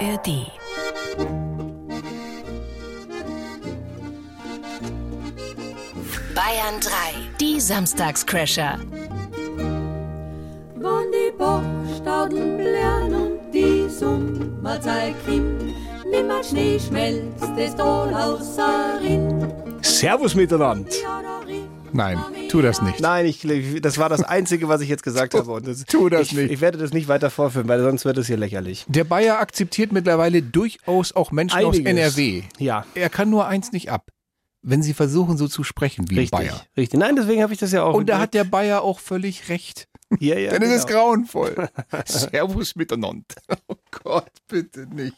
ARD. Bayern 3, die Samstagscrasher. Wann die Bockstauden blären und die Sommerzeit kommt, nimmer Schnee schmelzt, das außer Servus miteinander. Nein, tu das nicht. Nein, ich, das war das Einzige, was ich jetzt gesagt habe. Und das, tu das ich, nicht. Ich werde das nicht weiter vorführen, weil sonst wird es hier lächerlich. Der Bayer akzeptiert mittlerweile durchaus auch Menschen aus Einiges. NRW. Ja, Er kann nur eins nicht ab. Wenn sie versuchen, so zu sprechen wie richtig. Bayer. Richtig. Nein, deswegen habe ich das ja auch. Und da hat der Bayer auch völlig recht. Ja, ja, Dann ist es genau. grauenvoll. Servus miteinander. Oh Gott, bitte nicht.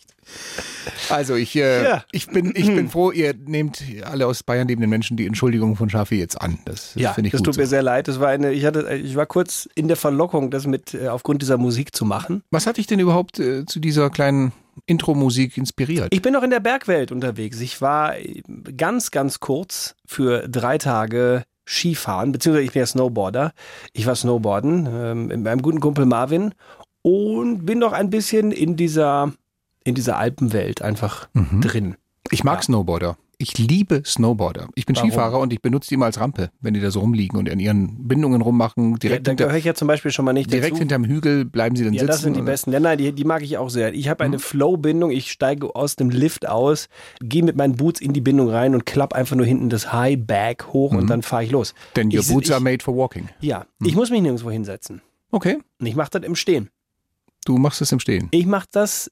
Also ich, äh, Ja. ich, bin, ich bin froh, ihr nehmt alle aus Bayern lebenden Menschen die Entschuldigung von Schaffi jetzt an. Das, das Ja, finde ich das gut. tut mir so. sehr leid. Das war eine, ich hatte, ich war kurz in der Verlockung, das mit äh, aufgrund dieser Musik zu machen. Was hat dich denn überhaupt äh, zu dieser kleinen Intro-Musik inspiriert? Ich bin noch in der Bergwelt unterwegs. Ich war äh, ganz, ganz kurz für drei Tage Skifahren, beziehungsweise ich bin ja Snowboarder. Ich war Snowboarden ähm, mit meinem guten Kumpel Marvin und bin noch ein bisschen in dieser, in dieser Alpenwelt einfach Mhm. drin. Ich mag Ja. Snowboarder. Ich liebe Snowboarder. Ich bin Warum? Skifahrer und ich benutze die immer als Rampe, wenn die da so rumliegen und in ihren Bindungen rummachen. Direkt, da hinter, gehöre ich ja zum Beispiel schon mal nicht direkt dazu. hinterm Hügel bleiben sie dann Ja, sitzen. das sind die und- besten. Ja, nein, die, die mag ich auch sehr. Ich habe eine Mhm. Flow-Bindung. Ich steige aus dem Lift aus, gehe mit meinen Boots in die Bindung rein und klapp einfach nur hinten das High-Back hoch und dann fahre ich los. Denn your ich, boots ich, are made for walking. Ja, ich muss mich nirgendwo hinsetzen. Okay, Und ich mache das im Stehen. du machst es im Stehen. Ich mache das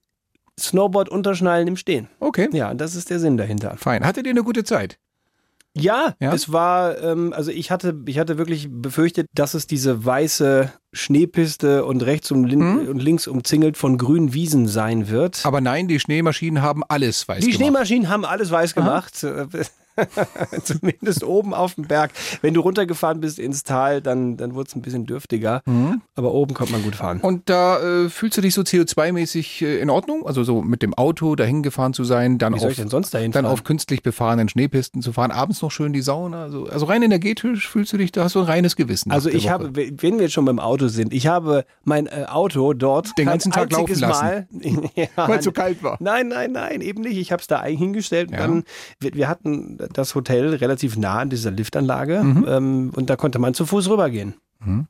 Snowboard-Unterschnallen im Stehen. Okay, Ja, das ist der Sinn dahinter. fein. Hattet ihr eine gute Zeit? Ja, Ja? es war, ähm, also ich hatte, ich hatte wirklich befürchtet, dass es diese weiße Schneepiste und rechts und, lin Hm? und links umzingelt von grünen Wiesen sein wird. Aber nein, die Schneemaschinen haben alles weiß Die gemacht. Schneemaschinen haben alles weiß gemacht. Zumindest oben auf dem Berg. Wenn du runtergefahren bist ins Tal, dann, dann wurde es ein bisschen dürftiger. Mhm. Aber oben konnte man gut fahren. Und da äh, fühlst du dich so CO2-mäßig äh, in Ordnung? Also so mit dem Auto dahin gefahren zu sein, dann, auf, dann fahren? auf künstlich befahrenen Schneepisten zu fahren, abends noch schön die Sauna. Also, also rein energetisch fühlst du dich, da hast du ein reines Gewissen. Also ich Woche. habe, wenn wir jetzt schon beim Auto sind, ich habe mein äh, Auto dort Den ganzen Tag laufen Mal, ja, Weil es so kalt war. Nein, nein, nein, eben nicht. Ich habe es da eigentlich hingestellt. Ja. dann, wir, wir hatten das Hotel relativ nah an dieser Liftanlage Mhm. ähm, und da konnte man zu Fuß rübergehen.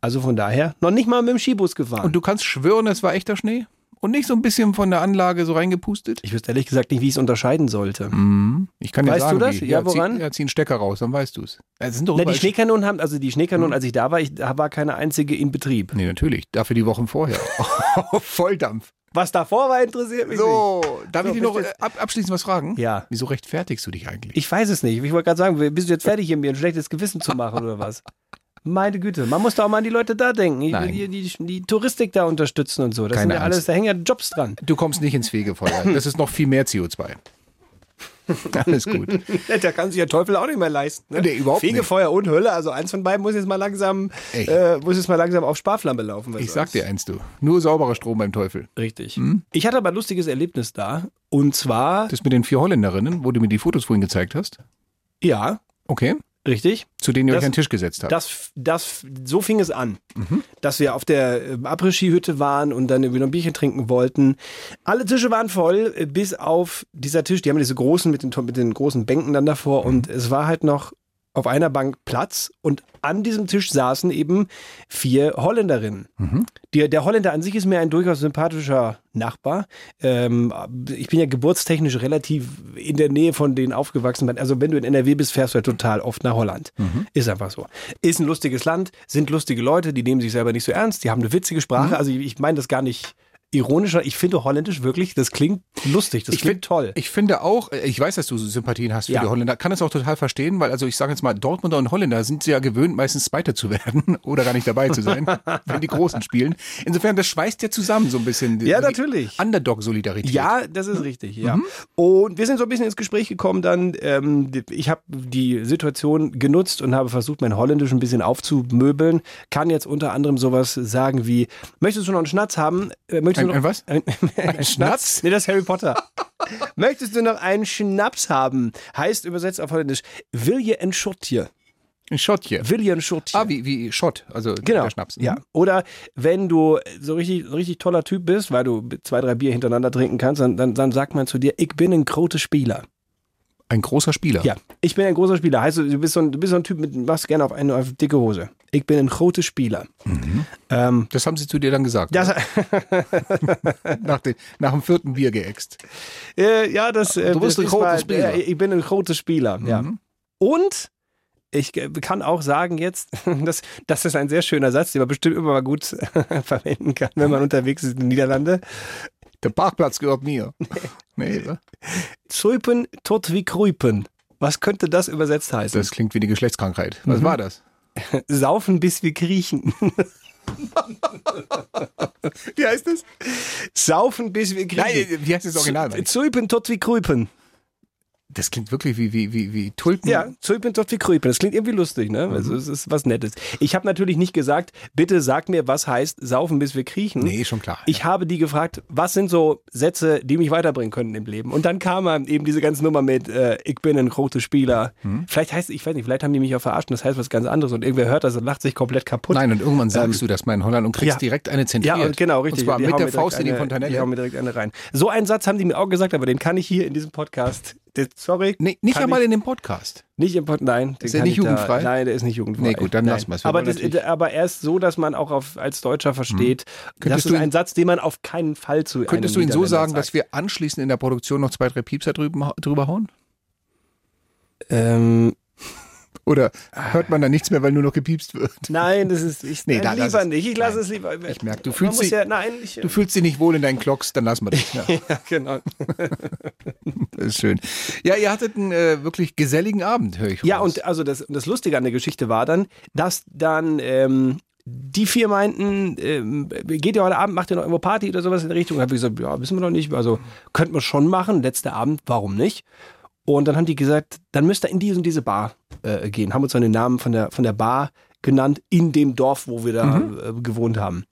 Also von daher noch nicht mal mit dem Skibus gefahren. Und du kannst schwören, es war echter Schnee? Und nicht so ein bisschen von der Anlage so reingepustet? ich wüsste ehrlich gesagt nicht, wie ich es unterscheiden sollte. Mhm. Ich kann dir Weißt du sagen, das? Wie. Ja, woran? Zieh, ja, zieh einen Stecker raus, dann weißt du es. Na, die Schneekanonen haben, also die Schneekanonen, Mhm. als ich da war, ich, da war keine einzige in Betrieb. Nee, natürlich. Dafür die Wochen vorher. Volldampf. Was davor war, interessiert mich nicht. So, darf So, ich dich noch äh, ab, abschließend was fragen? Ja. Wieso rechtfertigst du dich eigentlich? Ich weiß es nicht. Ich wollte gerade sagen, bist du jetzt fertig, hier mir ein schlechtes Gewissen zu machen oder was? Meine Güte, man muss doch auch mal an die Leute da denken. Ich will die, die, die Touristik da unterstützen und so. Das Keine sind ja alles, Angst. da hängen ja Jobs dran. Du kommst nicht ins Fegefeuer. Das ist noch viel mehr CO2. Alles gut. Da kann sich der Teufel auch nicht mehr leisten. Ne? Nee, überhaupt nicht. Fegefeuer und Hölle, also eins von beiden muss jetzt mal langsam, äh, muss jetzt mal langsam auf Sparflamme laufen. Ich sag dir eins, du. Nur sauberer Strom beim Teufel. Richtig. Hm? Ich hatte aber ein lustiges Erlebnis da. Und zwar, Das mit den vier Holländerinnen, wo du mir die Fotos vorhin gezeigt hast. ja, Okay. Richtig. Zu denen ihr Das- euch an den Tisch gesetzt habt. Das, das, so fing es an, Mhm. dass wir auf der äh, Après-Ski-Hütte waren und dann irgendwie noch ein Bierchen trinken wollten. Alle Tische waren voll, äh, bis auf dieser Tisch. Die haben diese großen mit den, mit den großen Bänken dann davor und Mhm. es war halt noch auf einer Bank Platz und an diesem Tisch saßen eben vier Holländerinnen. Mhm. Der, der Holländer an sich ist mir ein durchaus sympathischer Nachbar. Ähm, ich bin ja geburtstechnisch relativ in der Nähe von denen aufgewachsen. Also wenn du in NRW bist, fährst du ja total oft nach Holland. Ist einfach so. Ist ein lustiges Land, sind lustige Leute, die nehmen sich selber nicht so ernst, die haben eine witzige Sprache. Also ich, ich meine das gar nicht ironischer. Ich finde Holländisch wirklich, das klingt lustig, das Ich klingt find- toll. Ich finde auch, äh, ich weiß, dass du Sympathien hast für Ja. die Holländer, kann es auch total verstehen, weil also ich sage jetzt mal, Dortmunder und Holländer sind ja gewöhnt, meistens Zweiter zu werden oder gar nicht dabei zu sein, wenn die Großen spielen. Insofern, das schweißt ja zusammen so ein bisschen. Ja, natürlich. Underdog-Solidarität. Ja, das ist richtig, ja. Mhm. Und wir sind so ein bisschen ins Gespräch gekommen dann. Ähm, ich habe die Situation genutzt und habe versucht, mein Holländisch ein bisschen aufzumöbeln. Kann jetzt unter anderem sowas sagen wie, möchtest du noch einen Schnatz haben? Äh, Möchtest Ein- du noch ein was? Ein, ein Schnatz? Nee, das ist Harry Potter. möchtest du noch einen Schnaps haben? Heißt übersetzt auf Holländisch, will je ein Schottje? Ein Schottje. William Schottje. Ah, wie, wie Schott, also Genau. der Schnaps. Mhm. Ja. Oder wenn du so richtig, so richtig toller Typ bist, weil du zwei, drei Bier hintereinander trinken kannst, dann, dann, dann sagt man zu dir, ich bin ein großer Spieler. Ein großer Spieler. Ja, ich bin ein großer Spieler. Heißt, du bist so ein, du bist so ein Typ mit, machst gerne auf eine auf dicke Hose. Ich bin ein großer Spieler. Ähm, Das haben sie zu dir dann gesagt. das, nach, den, nach dem vierten Bier geäxt. äh, ja, das, äh, Du bist ein mal- Spieler. äh, Ich bin ein großer Spieler, ja. Mhm. Und ich kann auch sagen jetzt, das, das ist ein sehr schöner Satz, den man bestimmt immer mal gut verwenden kann, wenn man unterwegs ist in den Niederlande. Der Parkplatz gehört mir. nee, wa? Zuipen tot wie Kruipen. Was könnte das übersetzt heißen? das klingt wie eine Geschlechtskrankheit. Was Mhm. war das? Saufen bis wir kriechen. Wie heißt das? Saufen bis wir kriechen. Nein, wie heißt das Original? Zuipen tot wie Kruipen. Das klingt wirklich wie, wie, wie, wie Tulpen. Ja, Zuipen tot wie Kruipen. Das klingt irgendwie lustig, ne? Also es ist was Nettes. Ich habe natürlich nicht gesagt, bitte sag mir, was heißt saufen bis wir kriechen. Nee, schon klar. Ich habe die gefragt, was sind so Sätze, die mich weiterbringen könnten im Leben? Und dann kam eben diese ganze Nummer mit, äh, ich bin ein großer Spieler. Hm. Vielleicht heißt, ich weiß nicht, vielleicht haben die mich auch verarscht, und das heißt was ganz anderes und irgendwer hört das und lacht sich komplett kaputt. Nein, und irgendwann sagst du das mal in Holland und kriegst ja. direkt eine zentriert. Ja, und genau, richtig. Und zwar Die mit der Faust in die Fontanelle. Die hauen mir direkt eine rein. So einen Satz haben die mir auch gesagt, aber den kann ich hier in diesem Podcast. Das, sorry. Nee, nicht einmal ich, in dem Podcast. nicht im Pod, nein. Ist der nicht ich da- jugendfrei? nein, der ist nicht jugendfrei. Nee, gut, dann nein. lassen wir's. Wir Aber, wollen das, aber erst so, dass man auch auf, als Deutscher versteht, das Könntest ist du- ein Satz, den man auf keinen Fall zu Könntest du ihn so sagen, sagt. dass wir anschließend in der Produktion noch zwei, drei Piepser drüben, drüber hauen? Ähm, Oder hört man da nichts mehr, weil nur noch gepiepst wird? nein, das ist ich, Nee, nein, da- lass lieber nicht. Ich lasse es lieber. Ich merk, du fühlst dich- ja, nein, ich, Du fühlst dich nicht wohl in deinen Klocks, dann lassen wir dich. Ja, ja, genau. das ist schön. Ja, ihr hattet einen äh, wirklich geselligen Abend, höre ich Ja, raus. und also das, das Lustige an der Geschichte war dann, dass dann ähm, die vier meinten, ähm, geht ihr heute Abend, macht ihr noch irgendwo Party oder sowas in der Richtung? Da habe ich gesagt, ja, wissen wir noch nicht. Also könnten wir schon machen, letzter Abend, warum nicht? Und dann haben die gesagt, dann müsst ihr in diese und diese Bar äh, gehen. Haben uns dann den Namen von der, von der Bar genannt, in dem Dorf, wo wir da äh, gewohnt haben.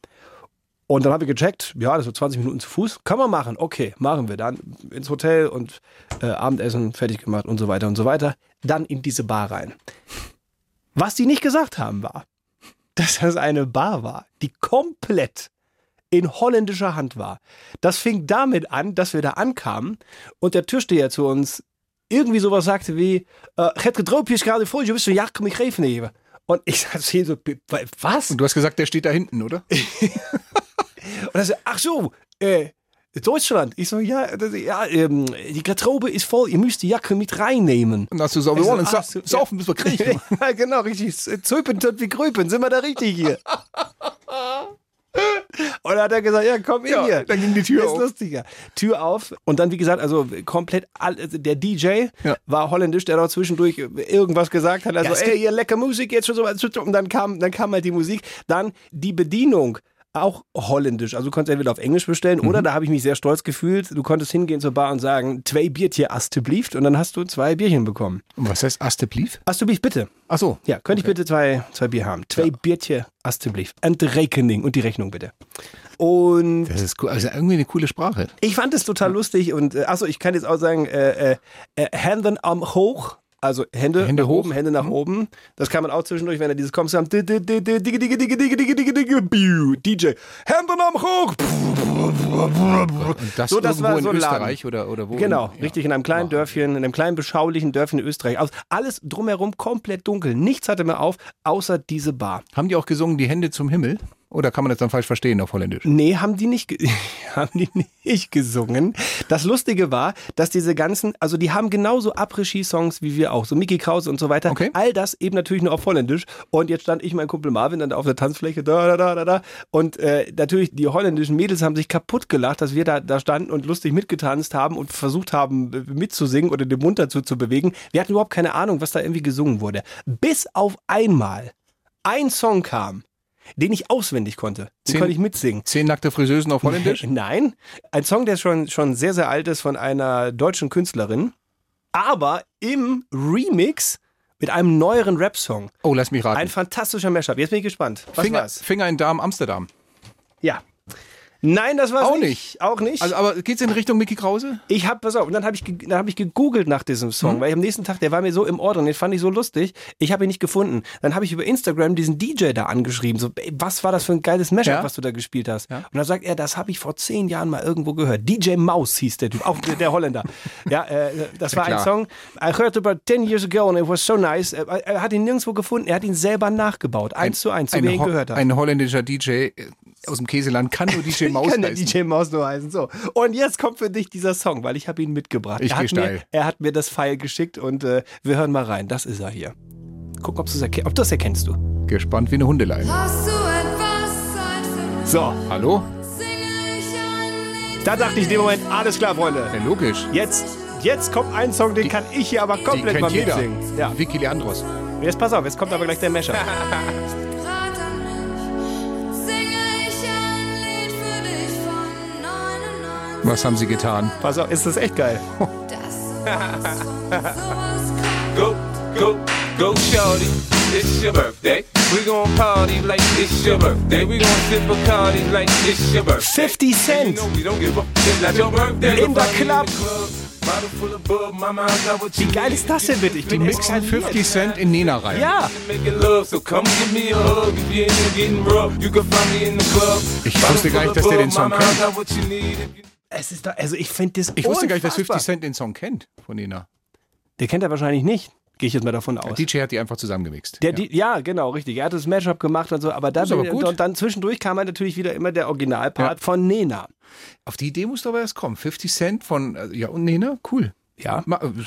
Und dann habe ich gecheckt, ja, das sind 20 Minuten zu Fuß. Kann man machen. Okay, machen wir dann ins Hotel und äh, Abendessen fertig gemacht und so weiter und so weiter. Dann in diese Bar rein. Was die nicht gesagt haben, war, dass das eine Bar war, die komplett in holländischer Hand war. Das fing damit an, dass wir da ankamen und der Türsteher zu uns irgendwie sowas sagte wie, äh, het gedroopje is gerade voll, je bist so, ja, komm, ich geven even. Und ich sagte so, was? Und du hast gesagt, der steht da hinten, oder? Und er sagt, ach so, äh, Deutschland. Ich so, ja, das, ja ähm, die Garderobe ist voll, ihr müsst die Jacke mit reinnehmen. Und hast du so, wir Ich so, wollen ach sa so, saufen, bis wir kriegen. ja, genau, richtig. Zöpen, wie Gröpen, sind wir da richtig hier? Und dann hat er gesagt, ja, komm in Ja, hier. dann ging die Tür ist auf. lustiger. Tür auf. Und dann, wie gesagt, also komplett, all, also der DJ Ja. war holländisch, der dort zwischendurch irgendwas gesagt hat. Also, Ja, ey, ihr lecker Musik, jetzt schon so. Und dann kam, dann kam halt die Musik. Dann die Bedienung. Auch holländisch. Also du konntest entweder auf Englisch bestellen Mhm. oder da habe ich mich sehr stolz gefühlt. Du konntest hingehen zur Bar und sagen, zwei Biertje Asteblieft und dann hast du zwei Bierchen bekommen. Und was heißt Asteplief? Asteblieft, bitte. Ach so. Ja, könnte ich bitte zwei, zwei Bier haben? Zwei Biertje Asteblief. Und Reckoning und die Rechnung bitte. Und Das ist cool. Also irgendwie eine coole Sprache. ich fand es total lustig und äh, achso, ich kann jetzt auch sagen, äh, äh, äh, Hände am hoch. Also Hände, Hände nach hoch. oben, Hände nach oben. Das kann man auch zwischendurch, wenn er dieses kommt, biu, DJ, Hände am hoch. Und das, So, das war in so Laden. Österreich oder, oder wo? Genau, Ja. richtig in einem kleinen. Dörfchen, in einem kleinen beschaulichen Dörfchen in Österreich. Also alles drumherum komplett dunkel. Nichts hatte mehr auf, außer diese Bar. Haben die auch gesungen, die Hände zum Himmel? Oder kann man das dann falsch verstehen auf Holländisch? Nee, haben die nicht, haben die nicht gesungen. Das Lustige war, dass diese ganzen, also die haben genauso Après-Ski-Songs wie wir auch, so Mickey Krause und so weiter. Okay. All das eben natürlich nur auf Holländisch. Und jetzt stand ich, mein Kumpel Marvin, dann da auf der Tanzfläche, da, da, da, da, da. Und äh, natürlich, die holländischen Mädels haben sich kaputt gelacht, dass wir da, da standen und lustig mitgetanzt haben und versucht haben, äh, mitzusingen oder den Mund dazu zu bewegen. Wir hatten überhaupt keine Ahnung, was da irgendwie gesungen wurde. Bis auf einmal ein Song kam, den ich auswendig konnte. Den Zehn- konnte ich mitsingen. Zehn nackte Friseusen auf Holländisch? Nein, ein Song, der schon, schon sehr, sehr alt ist von einer deutschen Künstlerin, aber im Remix mit einem neueren Rap-Song. Oh, lass mich raten. Ein fantastischer Mashup. Jetzt bin ich gespannt. Was Finger, war's? Finger in Darm, Amsterdam. Ja. Nein, das war Auch nicht. nicht. Auch nicht. Also, aber geht's in Richtung Mickey Krause? Ich hab, pass auf, und dann habe ich, dann hab ich gegoogelt nach diesem Song, Hm? weil ich am nächsten Tag, der war mir so im Ohr drin, den fand ich so lustig, ich habe ihn nicht gefunden. Dann habe ich über Instagram diesen DJ da angeschrieben, so, ey, was war das für ein geiles Mashup, Ja. was du da gespielt hast? Ja. Und dann sagt er, das habe ich vor zehn Jahren mal irgendwo gehört. DJ Maus hieß der Typ, auch der, der Holländer. ja, äh, das war ein. Song, I heard about 10 years ago and it was so nice. Er, hat ihn nirgendwo gefunden, er hat ihn selber nachgebaut, eins zu eins, so wie er ihn gehört hat. ein holländischer DJ äh, aus dem Käseland kann nur DJ Maus kann heißen. DJ Maus nur heißen. So. Und jetzt kommt für dich dieser Song, weil ich habe ihn mitgebracht. Ich er, hat mir, er hat mir das Pfeil geschickt und äh, wir hören mal rein. Das ist er hier. Guck, ob, das erkennst du. Gespannt wie eine Hundeleine. So, Hallo? Da dachte ich in dem Moment, alles klar, Freunde. Ja, logisch. Jetzt, jetzt kommt ein Song, den kann ich hier aber Die komplett mal kennt jeder. mitsingen. Ja. Vicky Leandros. Jetzt pass auf, jetzt kommt aber gleich der Mescher. Was haben Sie getan? pass auf, ist das echt geil. Go, go, go, shorty. It's your birthday. We gon' party like it's your birthday. We gon' sip Bacardi like it's your birthday. 50 You Cent. know we don't give up. It's not your birthday. In the Party club. You Wie geil ist das denn bitte? Ich bin Mixen eskaliert. 50 Cent in Nena rein. Ja, Making love, so come give me a hug. If you're into getting rough, you can find me in the club. Ich wusste gar nicht, dass der den Song kennt. Es ist doch, also ich finde das Ich wusste gar nicht, dass 50 unfassbar. Cent den Song kennt von Nena. Der kennt er wahrscheinlich nicht. Gehe ich jetzt mal davon aus. Der DJ hat die einfach zusammengemixt. Der, ja. Die, ja, genau, richtig. Er hat das Matchup gemacht und so, aber dann, aber gut. und dann zwischendurch kam halt natürlich wieder immer der Originalpart von Nena. Auf die Idee musst du aber erst kommen. 50 Cent von, äh, ja, und Nena, cool. Ja.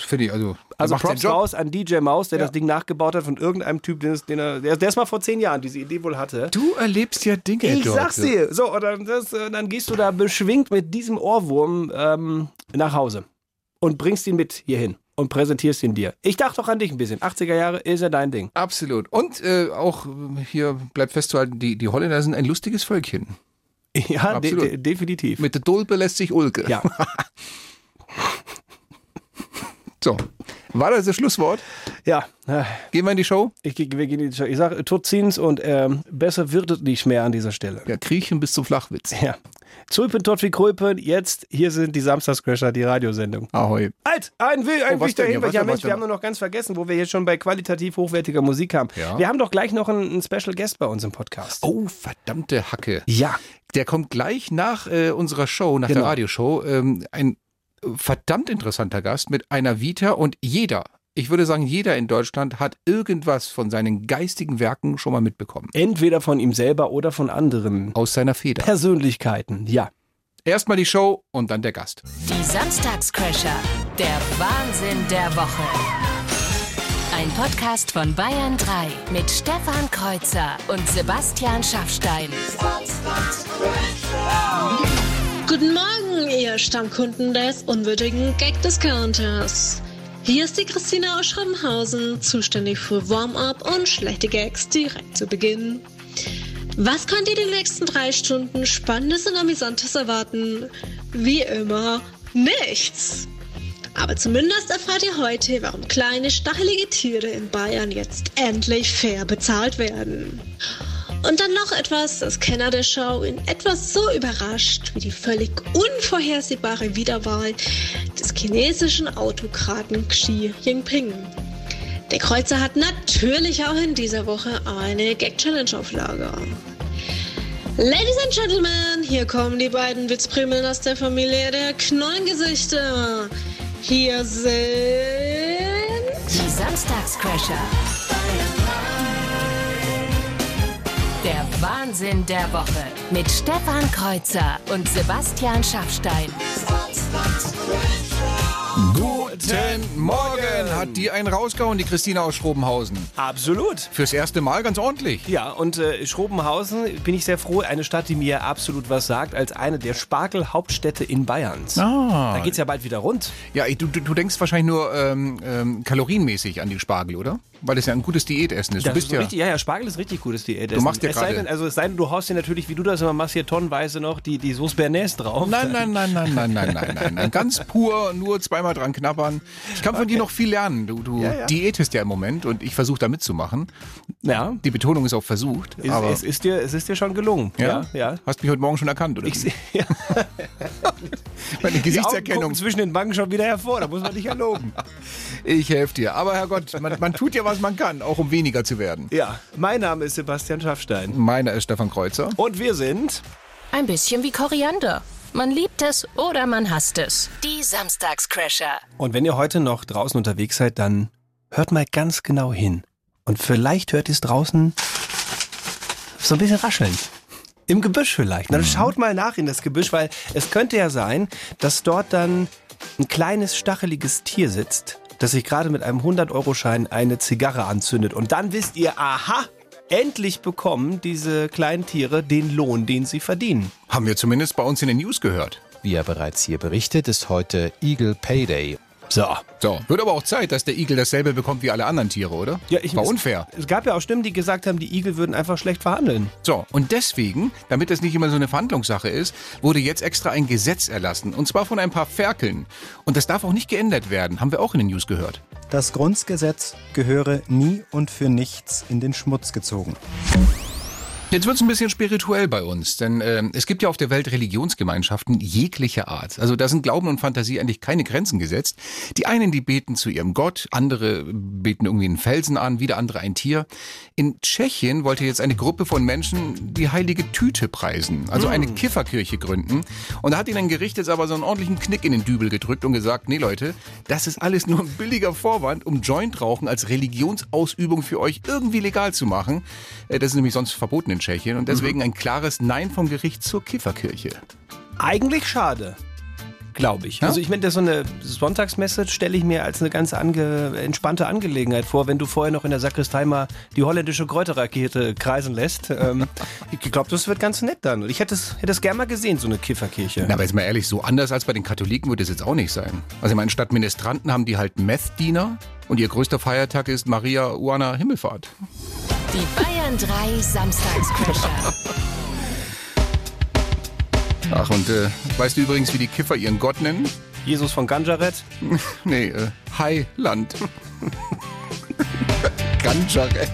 Finde ich, also, Also Props raus an DJ Maus, der Ja. das Ding nachgebaut hat von irgendeinem Typ, den, es, den er, der, der es mal vor zehn Jahren diese Idee wohl hatte. Du erlebst ja Dinge Ich dort. sag's dir. So, und dann, das, äh, dann gehst du da beschwingt mit diesem Ohrwurm ähm, nach Hause und bringst ihn mit hierhin und präsentierst ihn dir. Ich dachte doch an dich ein bisschen. 80er Jahre ist ja dein Ding. Absolut. Und äh, auch äh, hier bleibt festzuhalten, die, die Holländer sind ein lustiges Völkchen. Ja, de Absolut. de definitiv. Mit der Dulpe lässt sich Ulke. ja. So, war das das Schlusswort? ja. Äh, Gehen wir in die Show? Ich, wir gehen in die Show. Ich sage, Tutzins und ähm, besser wird es nicht mehr an dieser Stelle. Ja, kriechen bis zum Flachwitz. Ja. Zulpen, tot wie Kröpen, jetzt, hier sind die Samstagscrasher, die Radiosendung. Ahoi. Halt, ein, Will, ein Oh, wichtiger Hinweis. Ja, Mensch, wir haben nur noch ganz vergessen, wo wir hier schon bei qualitativ hochwertiger Musik haben. Ja. Wir haben doch gleich noch einen, einen Special Guest bei uns im Podcast. Oh, verdammte Hacke. Ja. Der kommt gleich nach äh, unserer Show, nach Genau. der Radioshow. Ähm, ein äh, verdammt interessanter Gast mit einer Vita und jeder, ich würde sagen, jeder in Deutschland hat irgendwas von seinen geistigen Werken schon mal mitbekommen. Entweder von ihm selber oder von anderen Aus seiner Feder. Persönlichkeiten. Ja. Erstmal die Show und dann der Gast. Die Samstagscrasher. Der Wahnsinn der Woche. Ein Podcast von Bayern 3 mit Stefan Kreuzer und Sebastian Schaffstein. Guten Morgen, ihr Stammkunden des unwürdigen Gag-Discounters. Hier ist die Christina aus Schrobenhausen, zuständig für Warm-up und schlechte Gags direkt zu Beginn. Was könnt ihr die nächsten drei Stunden Spannendes und Amüsantes erwarten? Wie immer, nichts. Aber zumindest erfahrt ihr heute, warum kleine, stachelige Tiere in Bayern jetzt endlich fair bezahlt werden. Und dann noch etwas, das Kenner der Show in etwas so überrascht wie die völlig unvorhersehbare Wiederwahl des chinesischen Autokraten Xi Jinping. Der Kreuzer hat natürlich auch in dieser Woche eine Gag-Challenge auf Lager. Ladies and Gentlemen, hier kommen die beiden Witzprimeln aus der Familie der Knollengesichter. Hier sind... Die Samstagscrasher. Der Wahnsinn der Woche mit Stefan Kreuzer und Sebastian Schaffstein. Guten Morgen! Hat die einen rausgehauen, die Christina aus Schrobenhausen. Absolut. Fürs erste Mal ganz ordentlich. Ja, und äh, Schrobenhausen bin ich sehr froh, eine Stadt, die mir absolut was sagt, als eine der Spargelhauptstädte in Bayerns. Ah. Da geht's ja bald wieder rund. Ja, du, du, du denkst wahrscheinlich nur ähm, ähm, kalorienmäßig an die Spargel, oder? Weil es ja ein gutes Diätessen ist. Du Das bist ist ja richtig, ja, ja, Spargel ist richtig gutes Diät. Du machst sei gerade- also es sei denn, du haust dir natürlich, wie du das immer machst, hier tonnenweise noch die, die Sauce Bernays drauf. Nein, nein, nein, nein, nein, nein, nein, nein, nein. Ganz pur, nur zweimal dran knabbern. Ich kann von dir noch viel lernen. Du, du Ja, ja. diätest ja im Moment und ich versuche da mitzumachen. Ja, Die Betonung ist auf versucht. es, aber es, ist dir, es ist dir schon gelungen. ja? ja. Hast mich heute Morgen schon erkannt, oder? Ich sehe ja, Meine Gesichtserkennung. zwischen den Banken schon wieder hervor, da muss man dich ja loben. Ich helfe dir. Aber Herrgott, man, man tut ja, was man kann, auch um weniger zu werden. Ja, mein Name ist Sebastian Schaffstein. Meiner ist Stefan Kreuzer. Und wir sind Ein bisschen wie Koriander. Man liebt es oder man hasst es. Die Samstagscrasher. Und wenn ihr heute noch draußen unterwegs seid, dann hört mal ganz genau hin. Und vielleicht hört ihr es draußen so ein bisschen rascheln. Im Gebüsch vielleicht. Dann schaut mal nach in das Gebüsch, weil es könnte ja sein, dass dort dann ein kleines stacheliges Tier sitzt, das sich gerade mit einem 100-Euro-Schein eine Zigarre anzündet. Und dann wisst ihr, aha, endlich bekommen diese kleinen Tiere den Lohn, den sie verdienen. Haben wir zumindest bei uns in den News gehört. Wie er bereits hier berichtet, ist heute Eagle Payday. So. So, wird aber auch Zeit, dass der Igel dasselbe bekommt wie alle anderen Tiere, oder? War unfair. Es gab ja auch Stimmen, die gesagt haben, die Igel würden einfach schlecht verhandeln. So, und deswegen, damit das nicht immer so eine Verhandlungssache ist, wurde jetzt extra ein Gesetz erlassen. Und zwar von ein paar Ferkeln. Und das darf auch nicht geändert werden, haben wir auch in den News gehört. Das Grundgesetz gehöre nie und für nichts in den Schmutz gezogen. Jetzt wird's ein bisschen spirituell bei uns, denn ähm, es gibt ja auf der Welt Religionsgemeinschaften jeglicher Art. Also da sind Glauben und Fantasie eigentlich keine Grenzen gesetzt. Die einen, die beten zu ihrem Gott, andere beten irgendwie einen Felsen an, wieder andere ein Tier. In Tschechien wollte jetzt eine Gruppe von Menschen die heilige Tüte preisen, also eine Kifferkirche gründen. Und da hat ihnen ein Gericht jetzt aber so einen ordentlichen Knick in den Dübel gedrückt und gesagt, nee Leute, das ist alles nur ein billiger Vorwand, um Jointrauchen als Religionsausübung für euch irgendwie legal zu machen. Äh, Das ist nämlich sonst verboten in Tschechien und deswegen ein klares Nein vom Gericht zur Kifferkirche. Eigentlich schade. Glaube ich. Ja? Also ich meine, das so eine Sonntagsmesse stelle ich mir als eine ganz ange entspannte Angelegenheit vor, wenn du vorher noch in der Sakristei mal die holländische Kräuterrakete kreisen lässt. Ähm, ich glaube, das wird ganz nett dann. Und ich hätte es, hätte es gerne mal gesehen, so eine Kifferkirche. Na, aber jetzt mal ehrlich, so anders als bei den Katholiken wird es jetzt auch nicht sein. Also ich meine, statt Ministranten haben die halt Meth-Diener und ihr größter Feiertag ist Maria Uana Himmelfahrt. Die Bayern 3 Samstagscrasher. Ach, und äh, weißt du übrigens, wie die Kiffer ihren Gott nennen? Jesus von Ganjaret. Nee, äh, Highland. Ganjaret.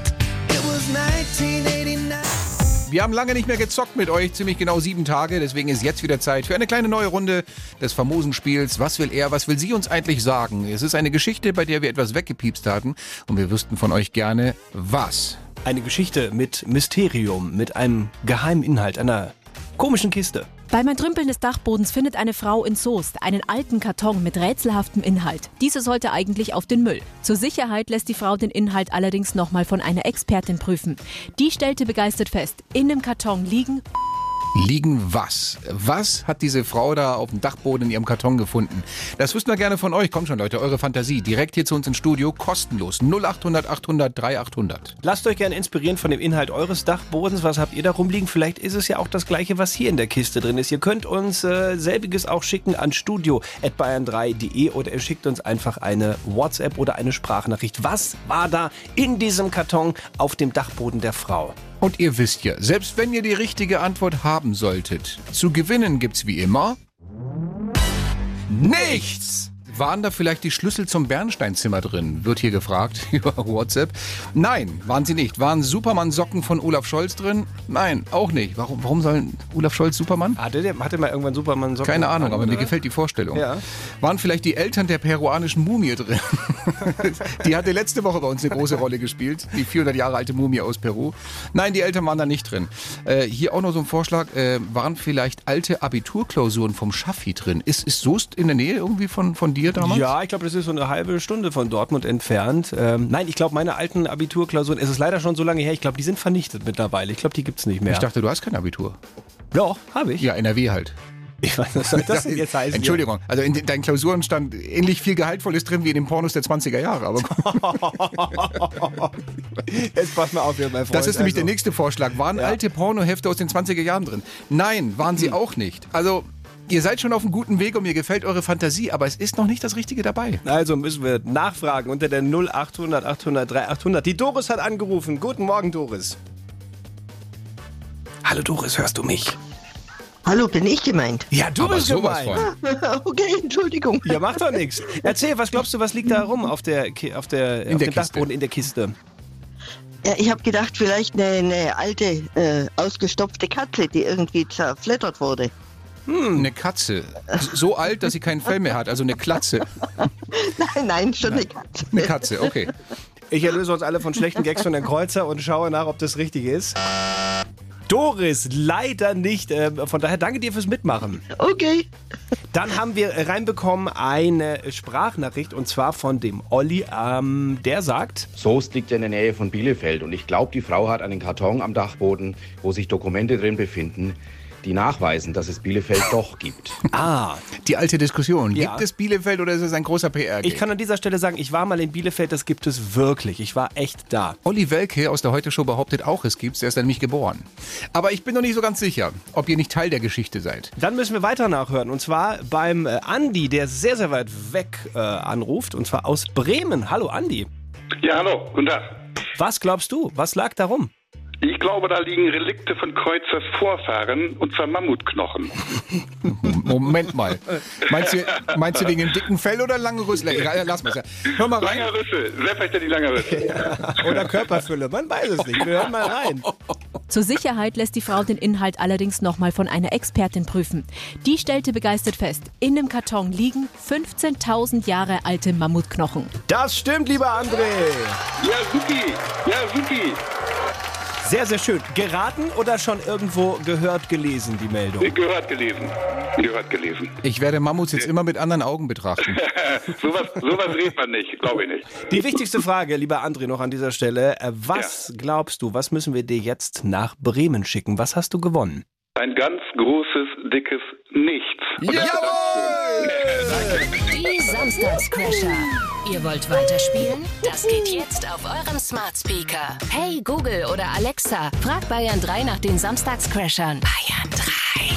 Wir haben lange nicht mehr gezockt mit euch, ziemlich genau sieben Tage. Deswegen ist jetzt wieder Zeit für eine kleine neue Runde des famosen Spiels. Was will er, was will sie uns eigentlich sagen? Es ist eine Geschichte, bei der wir etwas weggepiepst hatten und wir wüssten von euch gerne, was. Eine Geschichte mit Mysterium, mit einem geheimen Inhalt, einer komischen Kiste. Beim Entrümpeln des Dachbodens findet eine Frau in Soest einen alten Karton mit rätselhaftem Inhalt. Diese sollte eigentlich auf den Müll. Zur Sicherheit lässt die Frau den Inhalt allerdings nochmal von einer Expertin prüfen. Die stellte begeistert fest, in dem Karton liegen Liegen was? Was hat diese Frau da auf dem Dachboden in ihrem Karton gefunden? Das wüssten wir gerne von euch. Kommt schon, Leute, eure Fantasie. Direkt hier zu uns ins Studio, kostenlos. 0800 800 3800. Lasst euch gerne inspirieren von dem Inhalt eures Dachbodens. Was habt ihr da rumliegen? Vielleicht ist es ja auch das gleiche, was hier in der Kiste drin ist. Ihr könnt uns äh, selbiges auch schicken an studio.bayern3.de oder ihr schickt uns einfach eine WhatsApp oder eine Sprachnachricht. Was war da in diesem Karton auf dem Dachboden der Frau? Und ihr wisst ja, selbst wenn ihr die richtige Antwort haben solltet, zu gewinnen gibt's wie immer nichts. Waren da vielleicht die Schlüssel zum Bernsteinzimmer drin? Wird hier gefragt über WhatsApp. Nein, waren sie nicht. Waren Superman-Socken von Olaf Scholz drin? Nein, auch nicht. Warum, warum soll Olaf Scholz Superman? Hatte der hatte mal irgendwann Superman Socken? Keine Ahnung, aber oder? mir gefällt die Vorstellung. Ja. Waren vielleicht die Eltern der peruanischen Mumie drin? die hatte letzte Woche bei uns eine große Rolle gespielt. Die 400 Jahre alte Mumie aus Peru. Nein, die Eltern waren da nicht drin. Äh, hier auch noch so ein Vorschlag. Äh, waren vielleicht alte Abiturklausuren vom Schaffi drin? Ist, ist Soest in der Nähe irgendwie von, von dir damals? Ja, ich glaube, das ist so eine halbe Stunde von Dortmund entfernt. Ähm, nein, ich glaube, meine alten Abiturklausuren, es ist leider schon so lange her, ich glaube, die sind vernichtet mittlerweile. Ich glaube, die gibt's nicht mehr. Ich dachte, du hast kein Abitur. doch, habe ich. Ja, NRW halt. Ich weiß, was soll das denn jetzt heißen? Entschuldigung, also in deinen Klausuren stand ähnlich viel Gehaltvolles drin wie in den Pornos der 20er Jahre. Aber Jetzt pass mal auf, hier, mein Freund. Das ist nämlich also, der nächste Vorschlag. Waren Ja. alte Pornohefte aus den 20er Jahren drin? Nein, waren sie auch nicht. Also, Ihr seid schon auf einem guten Weg und mir gefällt eure Fantasie, aber es ist noch nicht das Richtige dabei. Also müssen wir nachfragen unter der 0800 800 3800. Die Doris hat angerufen. Guten Morgen, Doris. Hallo Doris, hörst du mich? Hallo, bin ich gemeint? Ja, du Aber bist gemeint. okay, Entschuldigung. Ja, macht doch nichts. Erzähl, was glaubst du, was liegt da rum auf der auf der In auf der dem Kiste. Dachboden in der Kiste? Ja, ich habe gedacht, vielleicht eine, eine alte, äh, ausgestopfte Katze, die irgendwie zerfleddert wurde. Eine Katze. So alt, dass sie kein Fell mehr hat, also eine Klatze. Nein, nein, schon eine Katze. Eine Katze, okay. Ich erlöse uns alle von schlechten Gags von den Kreuzer und schaue nach, ob das richtig ist. Doris, leider nicht. Ähm, Von daher danke dir fürs Mitmachen. Okay. Dann haben wir reinbekommen eine Sprachnachricht und zwar von dem Olli. Ähm, der sagt, Soest liegt ja in der Nähe von Bielefeld und ich glaube, die Frau hat einen Karton am Dachboden, wo sich Dokumente drin befinden, die nachweisen, dass es Bielefeld doch gibt. ah, Die alte Diskussion. Ja. Gibt es Bielefeld oder ist es ein großer pr ich kann an dieser Stelle sagen, ich war mal in Bielefeld, das gibt es wirklich. Ich war echt da. Olli Welke aus der Heute-Show behauptet auch, es gibt's. Er ist nämlich geboren. Aber ich bin noch nicht so ganz sicher, ob ihr nicht Teil der Geschichte seid. Dann müssen wir weiter nachhören und zwar beim äh, Andi, der sehr, sehr weit weg äh, anruft und zwar aus Bremen. Hallo Andi. Ja, hallo, guten Tag. Was glaubst du? Was lag darum? Ich glaube, da liegen Relikte von Kreuzers Vorfahren und zwar Mammutknochen. Moment mal. Meinst du, meinst du wegen dem dicken Fell oder langen Rüssel? Egal, Lass mal. Hör mal rein. Langer Rüssel, selbstverständlich langer Rüssel. Oder Körperfülle, man weiß es nicht. Wir hören mal rein. Zur Sicherheit lässt die Frau den Inhalt allerdings nochmal von einer Expertin prüfen. Die stellte begeistert fest, in dem Karton liegen 15.000 Jahre alte Mammutknochen. Das stimmt, lieber André. Ja, supi, ja, supi. Sehr, sehr schön. Geraten oder schon irgendwo gehört, gelesen, die Meldung? Gehört gelesen, gehört gelesen. Ich werde Mammuts jetzt immer mit anderen Augen betrachten. sowas, sowas redet man nicht, glaube ich nicht. Die wichtigste Frage, lieber André, noch an dieser Stelle. Äh, Was glaubst du, was müssen wir dir jetzt nach Bremen schicken? Was hast du gewonnen? Ein ganz großes, dickes Nichts. Das- Die Samstagscrasher. Ihr wollt weiterspielen? Das geht jetzt auf eurem Smart Speaker. Hey Google oder Alexa, frag Bayern 3 nach den Samstagscrashern. Bayern 3.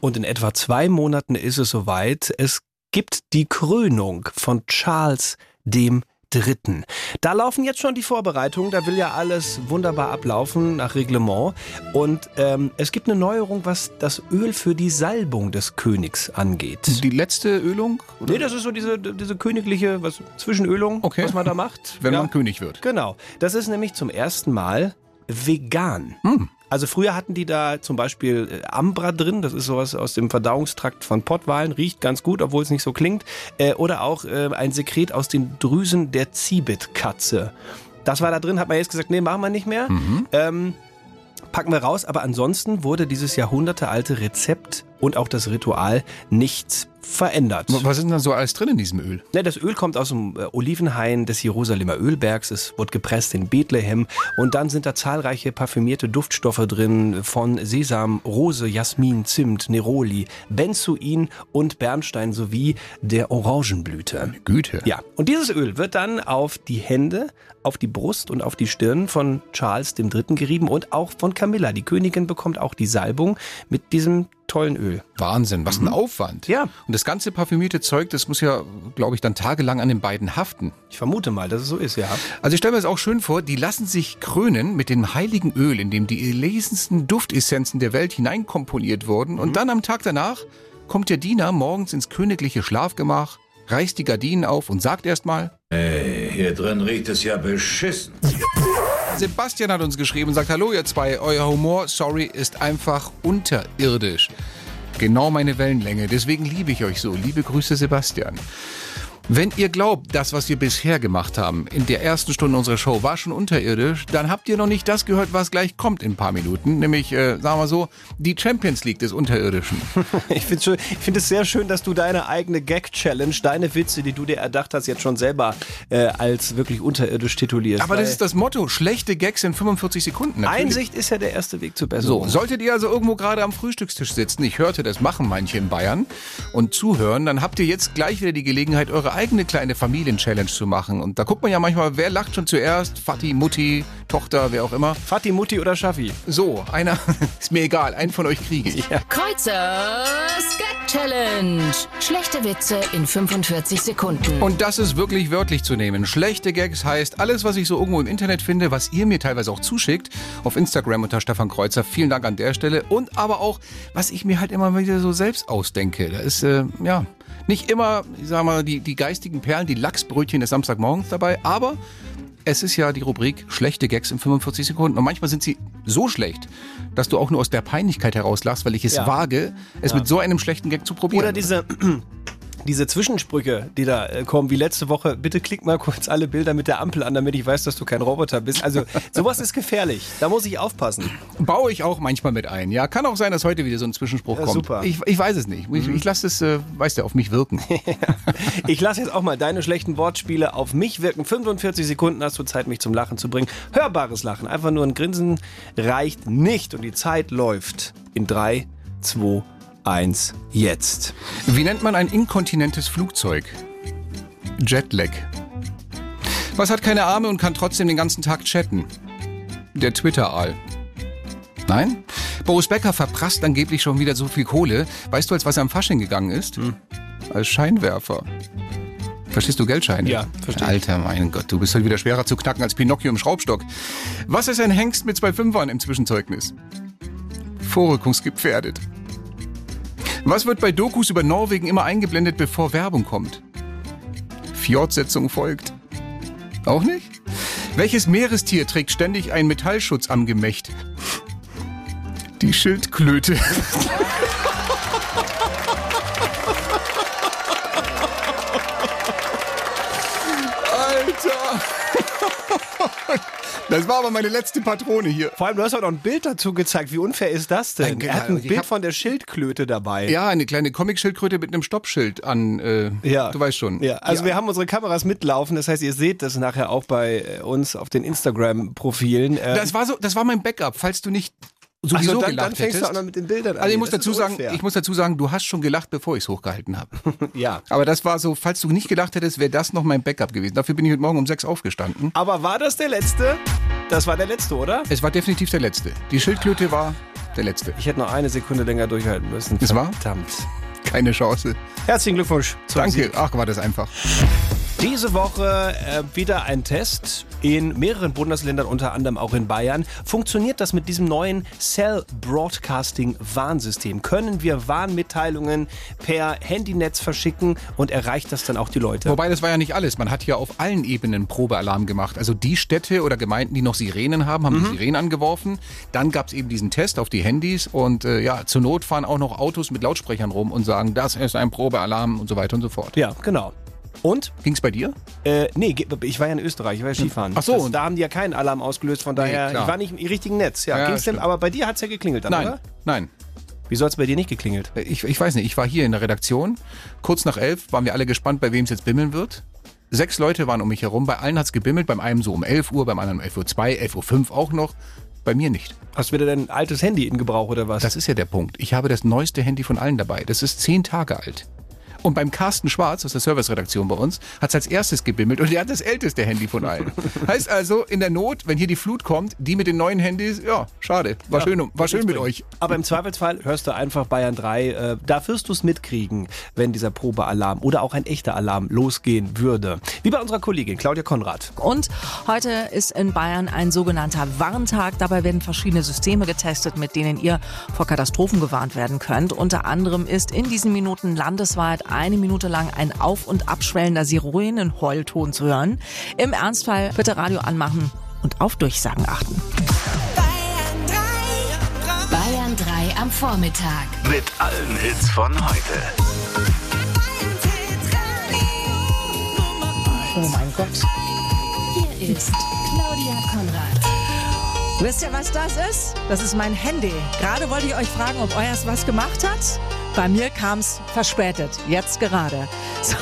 Und in etwa zwei Monaten ist es soweit. Es gibt die Krönung von Charles dem Dritten. Da laufen jetzt schon die Vorbereitungen, da will ja alles wunderbar ablaufen nach Reglement. Und ähm, es gibt eine Neuerung, was das Öl für die Salbung des Königs angeht. Die letzte Ölung? Nee, das ist so diese, diese königliche was, Zwischenölung, Okay. was man da macht. Wenn Ja. man König wird. Genau. Das ist nämlich zum ersten Mal vegan. Hm. Also früher hatten die da zum Beispiel äh, Ambra drin, das ist sowas aus dem Verdauungstrakt von Pottwalen, riecht ganz gut, obwohl es nicht so klingt. Äh, oder auch äh, ein Sekret aus den Drüsen der Zibetkatze. Das war da drin, hat man jetzt gesagt, nee, machen wir nicht mehr. Ähm, packen wir raus, aber ansonsten wurde dieses jahrhundertealte Rezept und auch das Ritual nicht verändert. Was ist denn da so alles drin in diesem Öl? Ne, das Öl kommt aus dem äh, Olivenhain des Jerusalemer Ölbergs. Es wird gepresst in Bethlehem. Und dann sind da zahlreiche parfümierte Duftstoffe drin von Sesam, Rose, Jasmin, Zimt, Neroli, Benzoin und Bernstein sowie der Orangenblüte. Güte. Ja, und dieses Öl wird dann auf die Hände, auf die Brust und auf die Stirn von Charles III. gerieben und auch von Camilla. Die Königin bekommt auch die Salbung mit diesem tollen Öl. Wahnsinn, was ein Aufwand. Ja. Und das ganze parfümierte Zeug, das muss ja, glaube ich, dann tagelang an den beiden haften. Ich vermute mal, dass es so ist, ja. Also ich stelle mir das auch schön vor, die lassen sich krönen mit dem heiligen Öl, in dem die erlesensten Duftessenzen der Welt hineinkomponiert wurden. Und dann am Tag danach kommt der Diener morgens ins königliche Schlafgemach, reißt die Gardinen auf und sagt erstmal, Ey, hier drin riecht es ja beschissen. Sebastian hat uns geschrieben und sagt, hallo ihr zwei, euer Humor, sorry, ist einfach unterirdisch. Genau meine Wellenlänge, deswegen liebe ich euch so. Liebe Grüße Sebastian. Wenn ihr glaubt, das, was wir bisher gemacht haben, in der ersten Stunde unserer Show war schon unterirdisch, dann habt ihr noch nicht das gehört, was gleich kommt in ein paar Minuten. Nämlich, äh, sagen wir so, die Champions League des Unterirdischen. Ich finde find es sehr schön, dass du deine eigene Gag-Challenge, deine Witze, die du dir erdacht hast, jetzt schon selber äh, als wirklich unterirdisch titulierst. Aber das ist das Motto, schlechte Gags in 45 Sekunden. Natürlich. Einsicht ist ja der erste Weg zur So, Besserung. solltet ihr also irgendwo gerade am Frühstückstisch sitzen, ich hörte, das machen manche in Bayern, und zuhören, dann habt ihr jetzt gleich wieder die Gelegenheit, eure eigene kleine Familien-Challenge zu machen. Und da guckt man ja manchmal, wer lacht schon zuerst? Vati, Mutti, Tochter, wer auch immer. Vati, Mutti oder Schaffi? So, einer, ist mir egal, einen von euch kriege ich. Ja. Kreuzers Gag Challenge. Schlechte Witze in 45 Sekunden. Und das ist wirklich wörtlich zu nehmen. Schlechte Gags heißt alles, was ich so irgendwo im Internet finde, was ihr mir teilweise auch zuschickt, auf Instagram unter Stefan Kreuzer. Vielen Dank an der Stelle. Und aber auch, was ich mir halt immer wieder so selbst ausdenke. Da ist, äh, ja, nicht immer, ich sag mal, die, die geistigen Perlen, die Lachsbrötchen des Samstagmorgens dabei, aber es ist ja die Rubrik schlechte Gags in 45 Sekunden. Und manchmal sind sie so schlecht, dass du auch nur aus der Peinlichkeit herauslachst, weil ich es Ja. wage, es Ja. mit so einem schlechten Gag zu probieren. Oder diese, diese Zwischensprüche, die da äh, kommen, wie letzte Woche. Bitte klick mal kurz alle Bilder mit der Ampel an, damit ich weiß, dass du kein Roboter bist. Also sowas ist gefährlich. Da muss ich aufpassen. Baue ich auch manchmal mit ein. Ja, kann auch sein, dass heute wieder so ein Zwischenspruch Ja, kommt. super. Mhm. Ich, ich weiß es nicht. Ich, ich lasse es, äh, weißt du, auf mich wirken. Ich lasse jetzt auch mal deine schlechten Wortspiele auf mich wirken. 45 Sekunden hast du Zeit, mich zum Lachen zu bringen. Hörbares Lachen. Einfach nur ein Grinsen reicht nicht. Und die Zeit läuft in 3, 2, 1, jetzt. Wie nennt man ein inkontinentes Flugzeug? Jetlag. Was hat keine Arme und kann trotzdem den ganzen Tag chatten? Der Twitter-Aal. Nein? Boris Becker verprasst angeblich schon wieder so viel Kohle. Weißt du, als was er am Fasching gegangen ist? Hm. Als Scheinwerfer. Verstehst du Geldscheine? Ja, verstehe. Alter, mein Gott, du bist halt wieder schwerer zu knacken als Pinocchio im Schraubstock. Was ist ein Hengst mit zwei Fünfern im Zwischenzeugnis? Vorrückungsgefährdet. Was wird bei Dokus über Norwegen immer eingeblendet, bevor Werbung kommt? Fjordsetzung folgt. Auch nicht? Welches Meerestier trägt ständig einen Metallschutz am Gemächt? Die Schildklöte. Das war aber meine letzte Patrone hier. Vor allem, du hast auch noch ein Bild dazu gezeigt. Wie unfair ist das denn? Ein- er hat ein Bild von der Schildklöte dabei. Ja, eine kleine Comicschildkröte mit einem Stoppschild an. Äh, Ja. Du weißt schon. Ja, also wir haben unsere Kameras mitlaufen, das heißt, ihr seht das nachher auch bei äh, uns auf den Instagram-Profilen. Äh, Das war so, das war mein Backup, falls du nicht sowieso so, dann, gelacht dann fängst hättest. du auch noch mit den Bildern an. Also ich muss Das dazu sagen, ich muss dazu sagen, du hast schon gelacht, bevor ich es hochgehalten habe. ja. Aber das war so, falls du nicht gelacht hättest, wäre das noch mein Backup gewesen. Dafür bin ich heute Morgen um sechs aufgestanden. Aber war das der letzte? Das war der letzte, oder? Es war definitiv der letzte. Die Schildklöte war der letzte. Ich hätte noch eine Sekunde länger durchhalten müssen. Das war? Verdammt. Keine Chance. Herzlichen Glückwunsch. Danke. Sieg. Ach, war das einfach. Diese Woche äh, wieder ein Test in mehreren Bundesländern, unter anderem auch in Bayern. Funktioniert das mit diesem neuen Cell Broadcasting Warnsystem? Können wir Warnmitteilungen per Handynetz verschicken und erreicht das dann auch die Leute? Wobei, das war ja nicht alles. Man hat ja auf allen Ebenen Probealarm gemacht. Also die Städte oder Gemeinden, die noch Sirenen haben, haben die Sirenen angeworfen. Dann gab es eben diesen Test auf die Handys und äh, ja, zur Not fahren auch noch Autos mit Lautsprechern rum und sagen, das ist ein Probealarm und so weiter und so fort. Ja, genau. Und? Ging's bei dir? Äh, nee, ich war ja in Österreich, ich war ja Skifahren. Ach so. Das, da haben die ja keinen Alarm ausgelöst, von daher, klar. ich war nicht im richtigen Netz. Ja, Ja, ging's denn, aber bei dir hat's ja geklingelt dann, Nein, oder? nein. Wieso hat's bei dir nicht geklingelt? Ich, ich weiß nicht, ich war hier in der Redaktion. Kurz nach elf waren wir alle gespannt, bei wem es jetzt bimmeln wird. Sechs Leute waren um mich herum. Bei allen hat's gebimmelt. Beim einen so um 11 Uhr, beim anderen um 11 Uhr 2, 11 Uhr 5 auch noch. Bei mir nicht. Hast du wieder dein altes Handy in Gebrauch oder was? Das ist ja der Punkt. Ich habe das neueste Handy von allen dabei. Das ist zehn Tage alt. Und beim Carsten Schwarz aus der Serviceredaktion bei uns hat es als erstes gebimmelt und er hat das älteste Handy von allen. heißt also, in der Not, wenn hier die Flut kommt, die mit den neuen Handys, ja, schade. War Ja, schön, war schön mit bringen. euch. Aber im Zweifelsfall hörst du einfach Bayern 3. Äh, da wirst du es mitkriegen, wenn dieser Probealarm oder auch ein echter Alarm losgehen würde. Wie bei unserer Kollegin Claudia Konrad. Und heute ist in Bayern ein sogenannter Warntag. Dabei werden verschiedene Systeme getestet, mit denen ihr vor Katastrophen gewarnt werden könnt. Unter anderem ist in diesen Minuten landesweit eine Minute lang ein auf- und abschwellender Sirenenheulton zu hören. Im Ernstfall bitte Radio anmachen und auf Durchsagen achten. Bayern 3 am Vormittag. Mit allen Hits von heute. Oh mein Gott. Hier ist Claudia Konrad. Wisst ihr, was das ist? Das ist mein Handy. Gerade wollte ich euch fragen, ob euers was gemacht hat. Bei mir kam's verspätet. Jetzt gerade. So,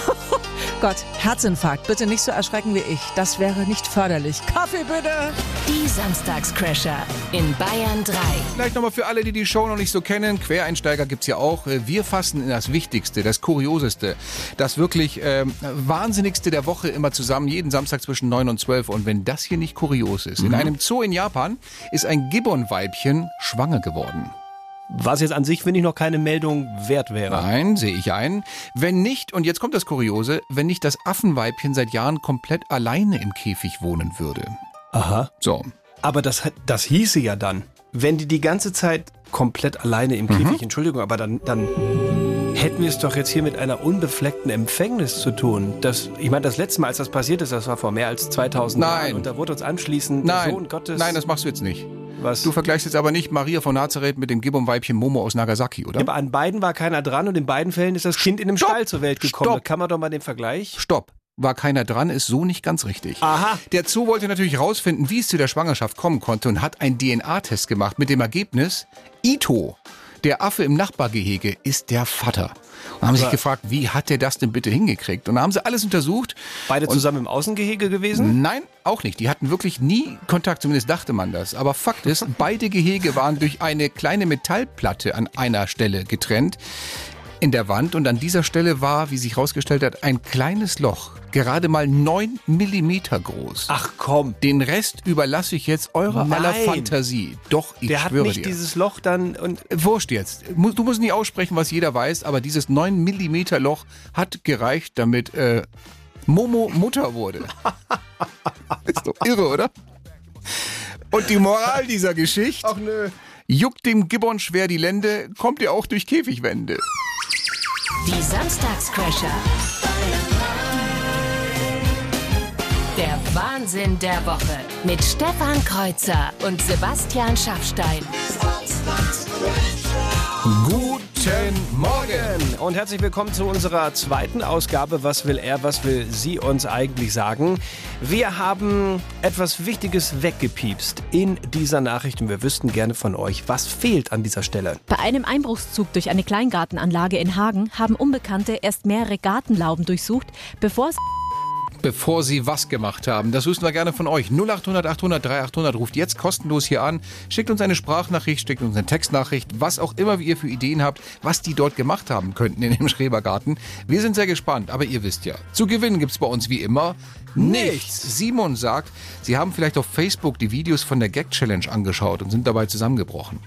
Gott, Herzinfarkt. Bitte nicht so erschrecken wie ich. Das wäre nicht förderlich. Kaffee bitte! Die Samstagscrasher in Bayern 3. Vielleicht nochmal für alle, die die Show noch nicht so kennen. Quereinsteiger gibt's ja auch. Wir fassen in das Wichtigste, das Kurioseste, das wirklich ähm, Wahnsinnigste der Woche immer zusammen, jeden Samstag zwischen 9 und 12. Und wenn das hier nicht kurios ist. In Mhm. einem Zoo in Japan ist ein Gibbon-Weibchen schwanger geworden. Was jetzt an sich, finde ich, noch keine Meldung wert wäre. Nein, sehe ich ein. Wenn nicht, und jetzt kommt das Kuriose, wenn nicht das Affenweibchen seit Jahren komplett alleine im Käfig wohnen würde. Aha. So. Aber das, das hieße ja dann, wenn die die ganze Zeit komplett alleine im Mhm. Käfig, Entschuldigung, aber dann, dann hätten wir es doch jetzt hier mit einer unbefleckten Empfängnis zu tun. Das, ich meine, das letzte Mal, als das passiert ist, das war vor mehr als 2000 Nein. Jahren und da wurde uns anschließend der Nein, Sohn Gottes... nein, das machst du jetzt nicht. Was? Du vergleichst jetzt aber nicht Maria von Nazareth mit dem Gibbon-Weibchen Momo aus Nagasaki, oder? Ja, aber an beiden war keiner dran und in beiden Fällen ist das Kind in einem Stall zur Welt gekommen. Stopp. Da kann man doch mal den Vergleich... Stopp. War keiner dran, ist so nicht ganz richtig. Aha. Der Zoo wollte natürlich rausfinden, wie es zu der Schwangerschaft kommen konnte und hat einen DNA-Test gemacht mit dem Ergebnis, Ito, der Affe im Nachbargehege, ist der Vater. Und haben sich gefragt, wie hat der das denn bitte hingekriegt? Und dann haben sie alles untersucht. Beide zusammen im Außengehege gewesen? Nein, auch nicht. Die hatten wirklich nie Kontakt, zumindest dachte man das. Aber Fakt ist, beide Gehege waren durch eine kleine Metallplatte an einer Stelle getrennt in der Wand und an dieser Stelle war, wie sich herausgestellt hat, ein kleines Loch, gerade mal neun Millimeter groß. Ach komm. Den Rest überlasse ich jetzt eurer Nein. aller Fantasie. Doch, ich Der hat schwöre nicht dir. dieses Loch dann und Wurscht jetzt. Du musst nicht aussprechen, was jeder weiß, aber dieses 9 Millimeter Loch hat gereicht, damit äh, Momo Mutter wurde. Ist doch irre, oder? Und die Moral dieser Geschichte? Ach nö. Juckt dem Gibbon schwer die Lände, kommt ihr auch durch Käfigwände. Die Samstagscrasher. Der Wahnsinn der Woche mit Stefan Kreuzer und Sebastian Schaffstein. Guten Morgen. Und herzlich willkommen zu unserer zweiten Ausgabe. Was will er, was will sie uns eigentlich sagen? Wir haben etwas Wichtiges weggepiepst in dieser Nachricht und wir wüssten gerne von euch, was fehlt an dieser Stelle. Bei einem Einbruchszug durch eine Kleingartenanlage in Hagen haben Unbekannte erst mehrere Gartenlauben durchsucht, bevor sie Bevor Sie was gemacht haben, das wüssten wir gerne von euch. 0800 800 3800 ruft jetzt kostenlos hier an, schickt uns eine Sprachnachricht, schickt uns eine Textnachricht, was auch immer ihr für Ideen habt, was die dort gemacht haben könnten in dem Schrebergarten. Wir sind sehr gespannt, aber ihr wisst ja, zu gewinnen gibt's bei uns wie immer nichts. Simon sagt, Sie haben vielleicht auf Facebook die Videos von der Gag Challenge angeschaut und sind dabei zusammengebrochen.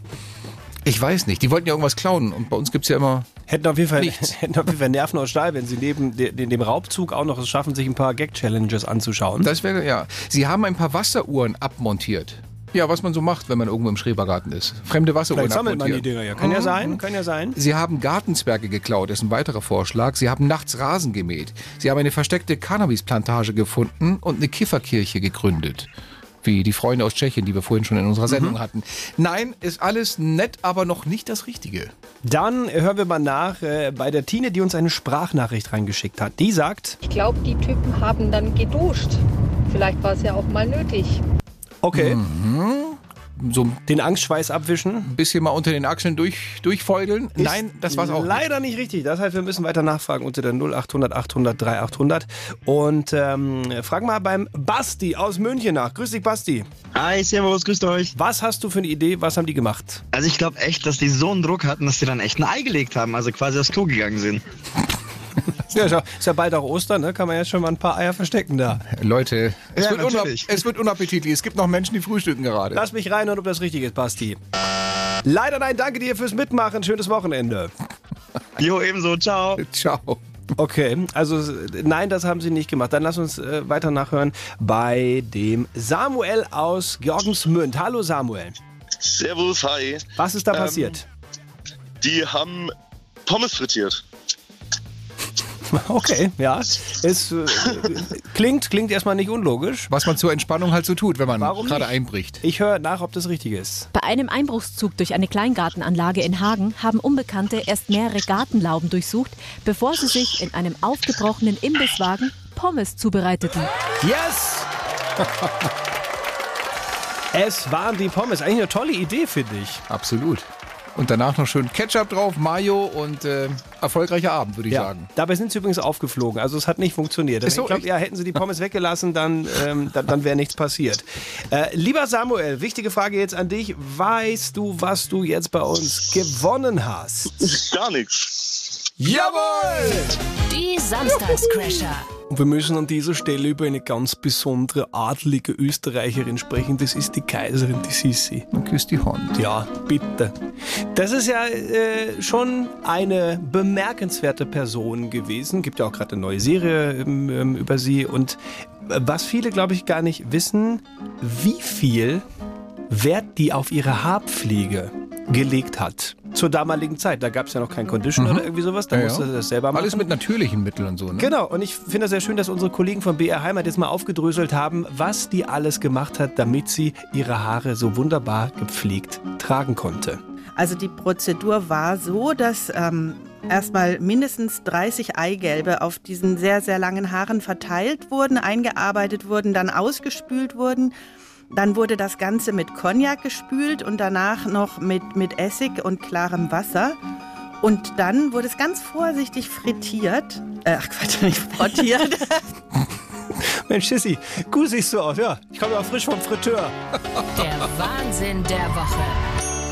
Ich weiß nicht, die wollten ja irgendwas klauen und bei uns gibt's ja immer Hätten auf jeden Fall, Nichts. hätten auf jeden Fall Nerven aus Stahl, wenn sie neben de, de, dem Raubzug auch noch es schaffen, sich ein paar Gag-Challenges anzuschauen. Das wäre, ja. Sie haben ein paar Wasseruhren abmontiert. Ja, was man so macht, wenn man irgendwo im Schrebergarten ist. Fremde Wasseruhren Vielleicht sammelt man die. Dinger ja. Kann ja Mhm. sein, kann ja sein. Sie haben Gartenzwerge geklaut, ist ein weiterer Vorschlag. Sie haben nachts Rasen gemäht. Sie haben eine versteckte Cannabisplantage gefunden und eine Kifferkirche gegründet. Wie die Freunde aus Tschechien, die wir vorhin schon in unserer Sendung hatten. Nein, ist alles nett, aber noch nicht das Richtige. Dann hören wir mal nach äh, bei der Tine, die uns eine Sprachnachricht reingeschickt hat. Die sagt, Ich glaube, die Typen haben dann geduscht. Vielleicht war es ja auch mal nötig. okay, So den Angstschweiß abwischen. ein bisschen mal unter den Achseln durch, durchfeudeln. Nein, das war's auch. nicht. Leider nicht richtig. Das heißt, wir müssen weiter nachfragen unter der 0800 800 3800 und ähm, frag mal beim Basti aus München nach. Grüß dich, Basti. Hi, servus, grüßt euch. Was hast du für eine Idee? Was haben die gemacht? Also ich glaube echt, dass die so einen Druck hatten, dass die dann echt ein Ei gelegt haben, also quasi aufs Klo gegangen sind. Ja, schau, ist ja bald auch Ostern, ne? Kann man jetzt schon mal ein paar Eier verstecken da. Leute, es, Ja, wird natürlich. es wird unappetitlich. Es gibt noch Menschen, die frühstücken gerade. Lass mich reinhören, ob das richtig ist, Basti. Leider nein, danke dir fürs Mitmachen. Schönes Wochenende. Jo, ebenso, ciao. Ciao. Okay, also nein, das haben sie nicht gemacht. Dann lass uns äh, weiter nachhören bei dem Samuel aus Georgensmünd. Hallo Samuel. Servus, hi. Was ist da Ähm, passiert? Die haben Pommes frittiert. Okay, ja. Es äh, klingt, klingt erstmal nicht unlogisch. Was man zur Entspannung halt so tut, wenn man Warum gerade nicht? einbricht. Ich höre nach, ob das richtig ist. bei einem Einbruchszug durch eine Kleingartenanlage in Hagen haben Unbekannte erst mehrere Gartenlauben durchsucht, bevor sie sich in einem aufgebrochenen Imbisswagen Pommes zubereiteten. Yes! Es waren die Pommes. Eigentlich eine tolle Idee, finde ich. Absolut. Und danach noch schön Ketchup drauf, Mayo und äh, erfolgreicher Abend, würde ich Ja. sagen. Dabei sind sie übrigens aufgeflogen. Also es hat nicht funktioniert. Ist so, ich glaube, echt? ja, hätten sie die Pommes weggelassen, dann, ähm, dann, dann wäre nichts passiert. Äh, lieber Samuel, wichtige Frage jetzt an dich. Weißt du, was du jetzt bei uns gewonnen hast? Gar nichts. Jawohl! Die Samstagscrasher. Und wir müssen an dieser Stelle über eine ganz besondere adlige Österreicherin sprechen. Das ist die Kaiserin, die Sissi. Und küsst die Hand. Ja, bitte. Das ist ja äh, schon eine bemerkenswerte Person gewesen. Gibt ja auch gerade eine neue Serie ähm, ähm, über sie. Und äh, was viele, glaube ich, gar nicht wissen, wie viel Wert die auf ihre Haarpflege gelegt hat. Zur damaligen Zeit. Da gab es ja noch keinen Conditioner oder irgendwie sowas. Da Mhm. Ja, musste ja. sie das selber machen. Alles mit natürlichen Mitteln und so, ne? Genau, und ich finde das sehr schön, dass unsere Kollegen von BR Heimat jetzt mal aufgedröselt haben, was die alles gemacht hat, damit sie ihre Haare so wunderbar gepflegt tragen konnte. Also die Prozedur war so, dass ähm, erstmal mindestens 30 Eigelbe auf diesen sehr, sehr langen Haaren verteilt wurden, eingearbeitet wurden, dann ausgespült wurden. Dann wurde das Ganze mit Cognac gespült und danach noch mit, mit Essig und klarem Wasser. Und dann wurde es ganz vorsichtig frittiert. Äh, ach Quatsch, nicht frittiert. Mensch, Sissi, gut siehst du aus, ja. Ich komme ja frisch vom Fritteur. Der Wahnsinn der Woche.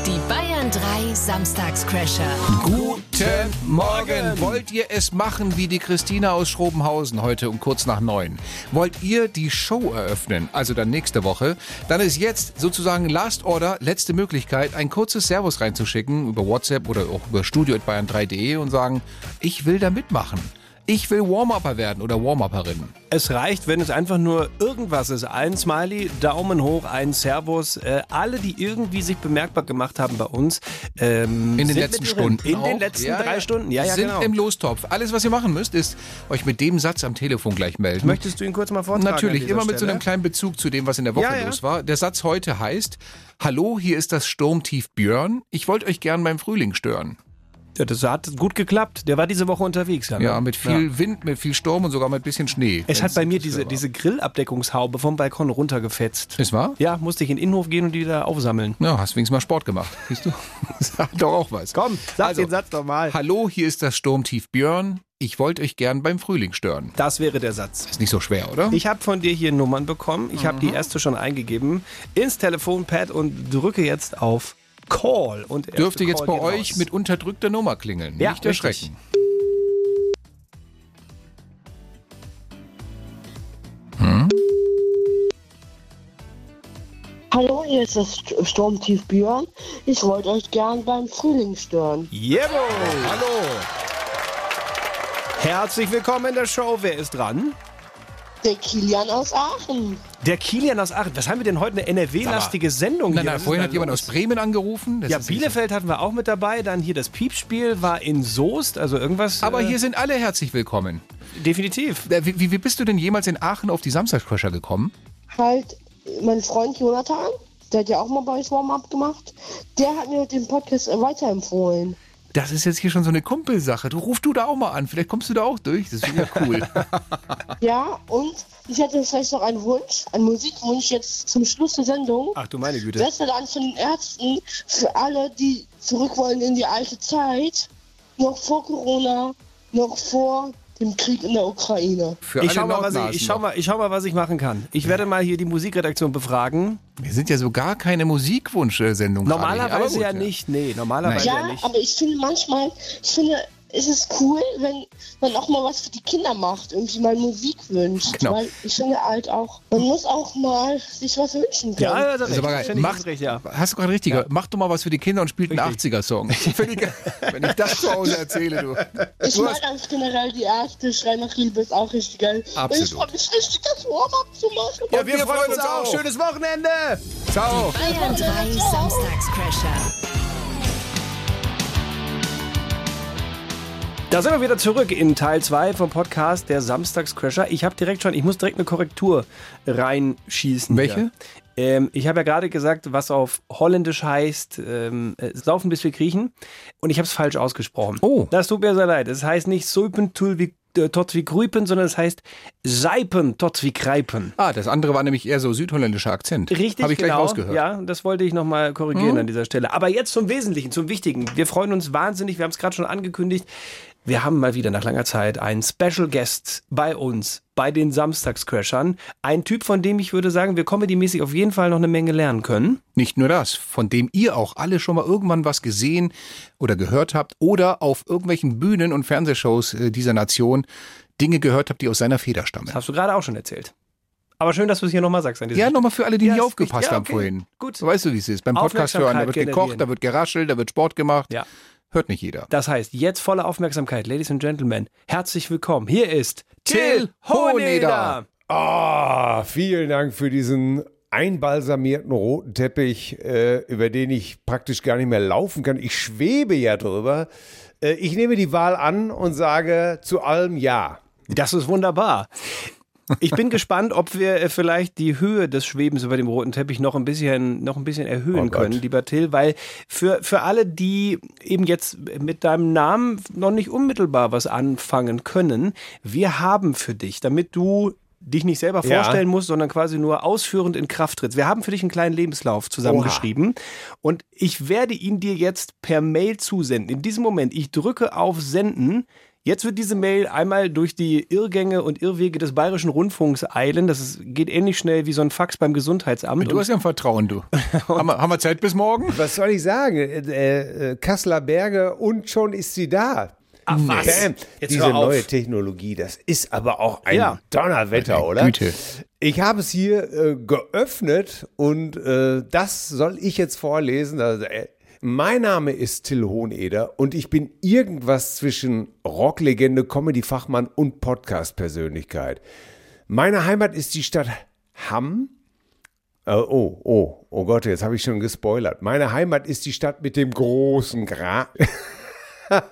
Die Bayern 3 Samstagscrasher. Guten Morgen. Wollt ihr es machen wie die Christina aus Schrobenhausen heute um kurz nach neun? Wollt ihr die Show eröffnen, also dann nächste Woche? Dann ist jetzt sozusagen Last Order, letzte Möglichkeit, ein kurzes Servus reinzuschicken über WhatsApp oder auch über studio.bayern3.de und sagen, ich will da mitmachen. Ich will Warm-Upper werden oder Warm-Upperin. Es reicht, wenn es einfach nur irgendwas ist. Ein Smiley, Daumen hoch, ein Servus. Äh, alle, die irgendwie sich bemerkbar gemacht haben bei uns. Ähm, In den sind letzten. Stunden. In auch. den letzten Ja, drei ja. Stunden. Ja, ja, Sind genau. im Lostopf. Alles, was ihr machen müsst, ist euch mit dem Satz am Telefon gleich melden. Möchtest du ihn kurz mal vortragen? Natürlich, immer mit so Stelle? einem kleinen Bezug zu dem, was in der Woche ja. los war. Der Satz heute heißt: Hallo, hier ist das Sturmtief Björn. Ich wollte euch gern beim Frühling stören. Ja, das hat gut geklappt. Der war diese Woche unterwegs. Ja? Ja, mit viel Ja. Wind, mit viel Sturm und sogar mit bisschen Schnee. Es hat bei mir diese, diese Grillabdeckungshaube vom Balkon runtergefetzt. Ist wahr? Ja, musste ich in den Innenhof gehen und die wieder aufsammeln. Ja, hast wenigstens mal Sport gemacht. Siehst du? Sagt doch auch was. Komm, sag Also, den Satz doch mal. Hallo, hier ist das Sturmtief Björn. Ich wollte euch gern beim Frühling stören. Das wäre der Satz. Ist nicht so schwer, oder? Ich habe von dir hier Nummern bekommen. Ich habe die erste schon eingegeben ins Telefonpad und drücke jetzt auf Call. Und Dürfte jetzt bei euch raus. mit unterdrückter Nummer klingeln. Ja, nicht erschrecken. Hallo, hier ist das St- Sturmtief Björn. Ich wollte euch gern beim Frühling stören. Jawohl. Hallo. Herzlich willkommen in der Show. Wer ist dran? Der Kilian aus Aachen. Der Kilian aus Aachen. Was haben wir denn heute? Eine NRW-lastige Sendung Nein, nein, Was vorhin hat jemand los? aus Bremen angerufen. Das Ja, ist- Bielefeld hatten wir auch mit dabei. Dann hier das Piepspiel war in Soest. Also irgendwas. Aber äh, hier sind alle herzlich willkommen. Definitiv. Äh, Wie, wie bist du denn jemals in Aachen auf die Samstagscrasher gekommen? Halt, mein Freund Jonathan, der hat ja auch mal bei euch Warm-Up gemacht, der hat mir den Podcast weiterempfohlen. Das ist jetzt hier schon so eine Kumpelsache. Du ruf du da auch mal an. Vielleicht kommst du da auch durch. Das wäre ja cool. Ja, und ich hätte vielleicht noch einen Wunsch, einen Musikwunsch jetzt zum Schluss der Sendung. Ach du meine Güte. Besser dann von den Ärzten für alle, die zurück wollen in die alte Zeit, noch vor Corona, noch vor dem Krieg in der Ukraine. Für ich schau, mal, was ich, ich, schau mal, ich schau mal, was ich machen kann. Ich werde mal hier die Musikredaktion befragen. Wir sind ja so gar keine Musikwunsch-Sendung. Normalerweise gut, ja nicht. Nee, normalerweise Ja, ja nicht. aber ich finde manchmal, ich finde, es ist cool, wenn man auch mal was für die Kinder macht, irgendwie mal Musik wünscht. Genau. Weil ich finde halt auch, man muss auch mal sich was wünschen können. Ja, das Das ist aber geil. Mach, recht, ja. Hast du gerade richtig gehört. Mach doch mal was für die Kinder und spielt einen 80er-Song. Finde ich geil. Wenn ich das zu Hause erzähle, du. Ich du mag hast, ganz generell die erste Schrei nach Liebe ist auch richtig geil. Absolut. Und ich freue mich richtig, das Warm-up zu machen. Ja, wir, freuen uns auch. Schönes Wochenende. Ciao. Bayern 3 Samstagscrasher. Da sind wir wieder zurück in Teil 2 vom Podcast der Samstagscrasher. Ich habe direkt schon, ich muss direkt eine Korrektur reinschießen. Welche? Ähm, ich habe ja gerade gesagt, was auf Holländisch heißt, ähm, äh, saufen bis wir kriechen. Und ich habe es falsch ausgesprochen. Oh. Das tut mir sehr leid. Es heißt nicht Sulpentul wie äh, Totzwikruipen, sondern es heißt Seipen Totzwikreipen. Ah, das andere war nämlich eher so südholländischer Akzent. Richtig, Habe ich genau. gleich rausgehört. Ja, das wollte ich nochmal korrigieren Hm. an dieser Stelle. Aber jetzt zum Wesentlichen, zum Wichtigen. Wir freuen uns wahnsinnig, wir haben es gerade schon angekündigt. Wir haben mal wieder nach langer Zeit einen Special Guest bei uns, bei den Samstagscrashern. Ein Typ, von dem ich würde sagen, wir comedy-mäßig auf jeden Fall noch eine Menge lernen können. Nicht nur das, von dem ihr auch alle schon mal irgendwann was gesehen oder gehört habt oder auf irgendwelchen Bühnen und Fernsehshows äh, dieser Nation Dinge gehört habt, die aus seiner Feder stammen. Das hast du gerade auch schon erzählt. Aber schön, dass du es hier nochmal sagst. Ja, nochmal für alle, die Ja, nicht aufgepasst. Ja, haben okay. vorhin. Gut. Weißt du, wie es ist? Beim Podcast hören, da wird gekocht, da wird geraschelt, da wird Sport gemacht. Ja. Hört nicht jeder. Das heißt, jetzt volle Aufmerksamkeit, Ladies and Gentlemen. Herzlich willkommen. Hier ist Till Hoheneder. Ah, vielen Dank für diesen einbalsamierten roten Teppich, äh, über den ich praktisch gar nicht mehr laufen kann. Ich schwebe ja drüber. Äh, ich nehme die Wahl an und sage zu allem Ja. Das ist wunderbar. Ich bin gespannt, ob wir äh, vielleicht die Höhe des Schwebens über dem roten Teppich noch ein bisschen, noch ein bisschen erhöhen Oh können, lieber Till, weil für, für alle, die eben jetzt mit deinem Namen noch nicht unmittelbar was anfangen können, wir haben für dich, damit du dich nicht selber Ja. vorstellen musst, sondern quasi nur ausführend in Kraft trittst. Wir haben für dich einen kleinen Lebenslauf zusammengeschrieben und ich werde ihn dir jetzt per Mail zusenden. In diesem Moment, ich drücke auf Senden. Jetzt wird diese Mail einmal durch die Irrgänge und Irrwege des Bayerischen Rundfunks eilen. Das ist, geht ähnlich schnell wie so ein Fax beim Gesundheitsamt. Du hast ja ein Vertrauen, du. haben, wir, haben wir Zeit bis morgen? Was soll ich sagen? Äh, äh, Kasseler Berge und schon ist sie da. Ach, was? Bam. Jetzt Diese neue Technologie, das ist aber auch ein Ja. Donnerwetter, oder? Güte. Ich habe es hier äh, geöffnet und äh, das soll ich jetzt vorlesen. Also, äh, mein Name ist Till Hoheneder und ich bin irgendwas zwischen Rocklegende, Comedy-Fachmann und Podcast-Persönlichkeit. Meine Heimat ist die Stadt Hamm. Äh, oh, oh, oh Gott, jetzt habe ich schon gespoilert. Meine Heimat ist die Stadt mit dem großen Gra.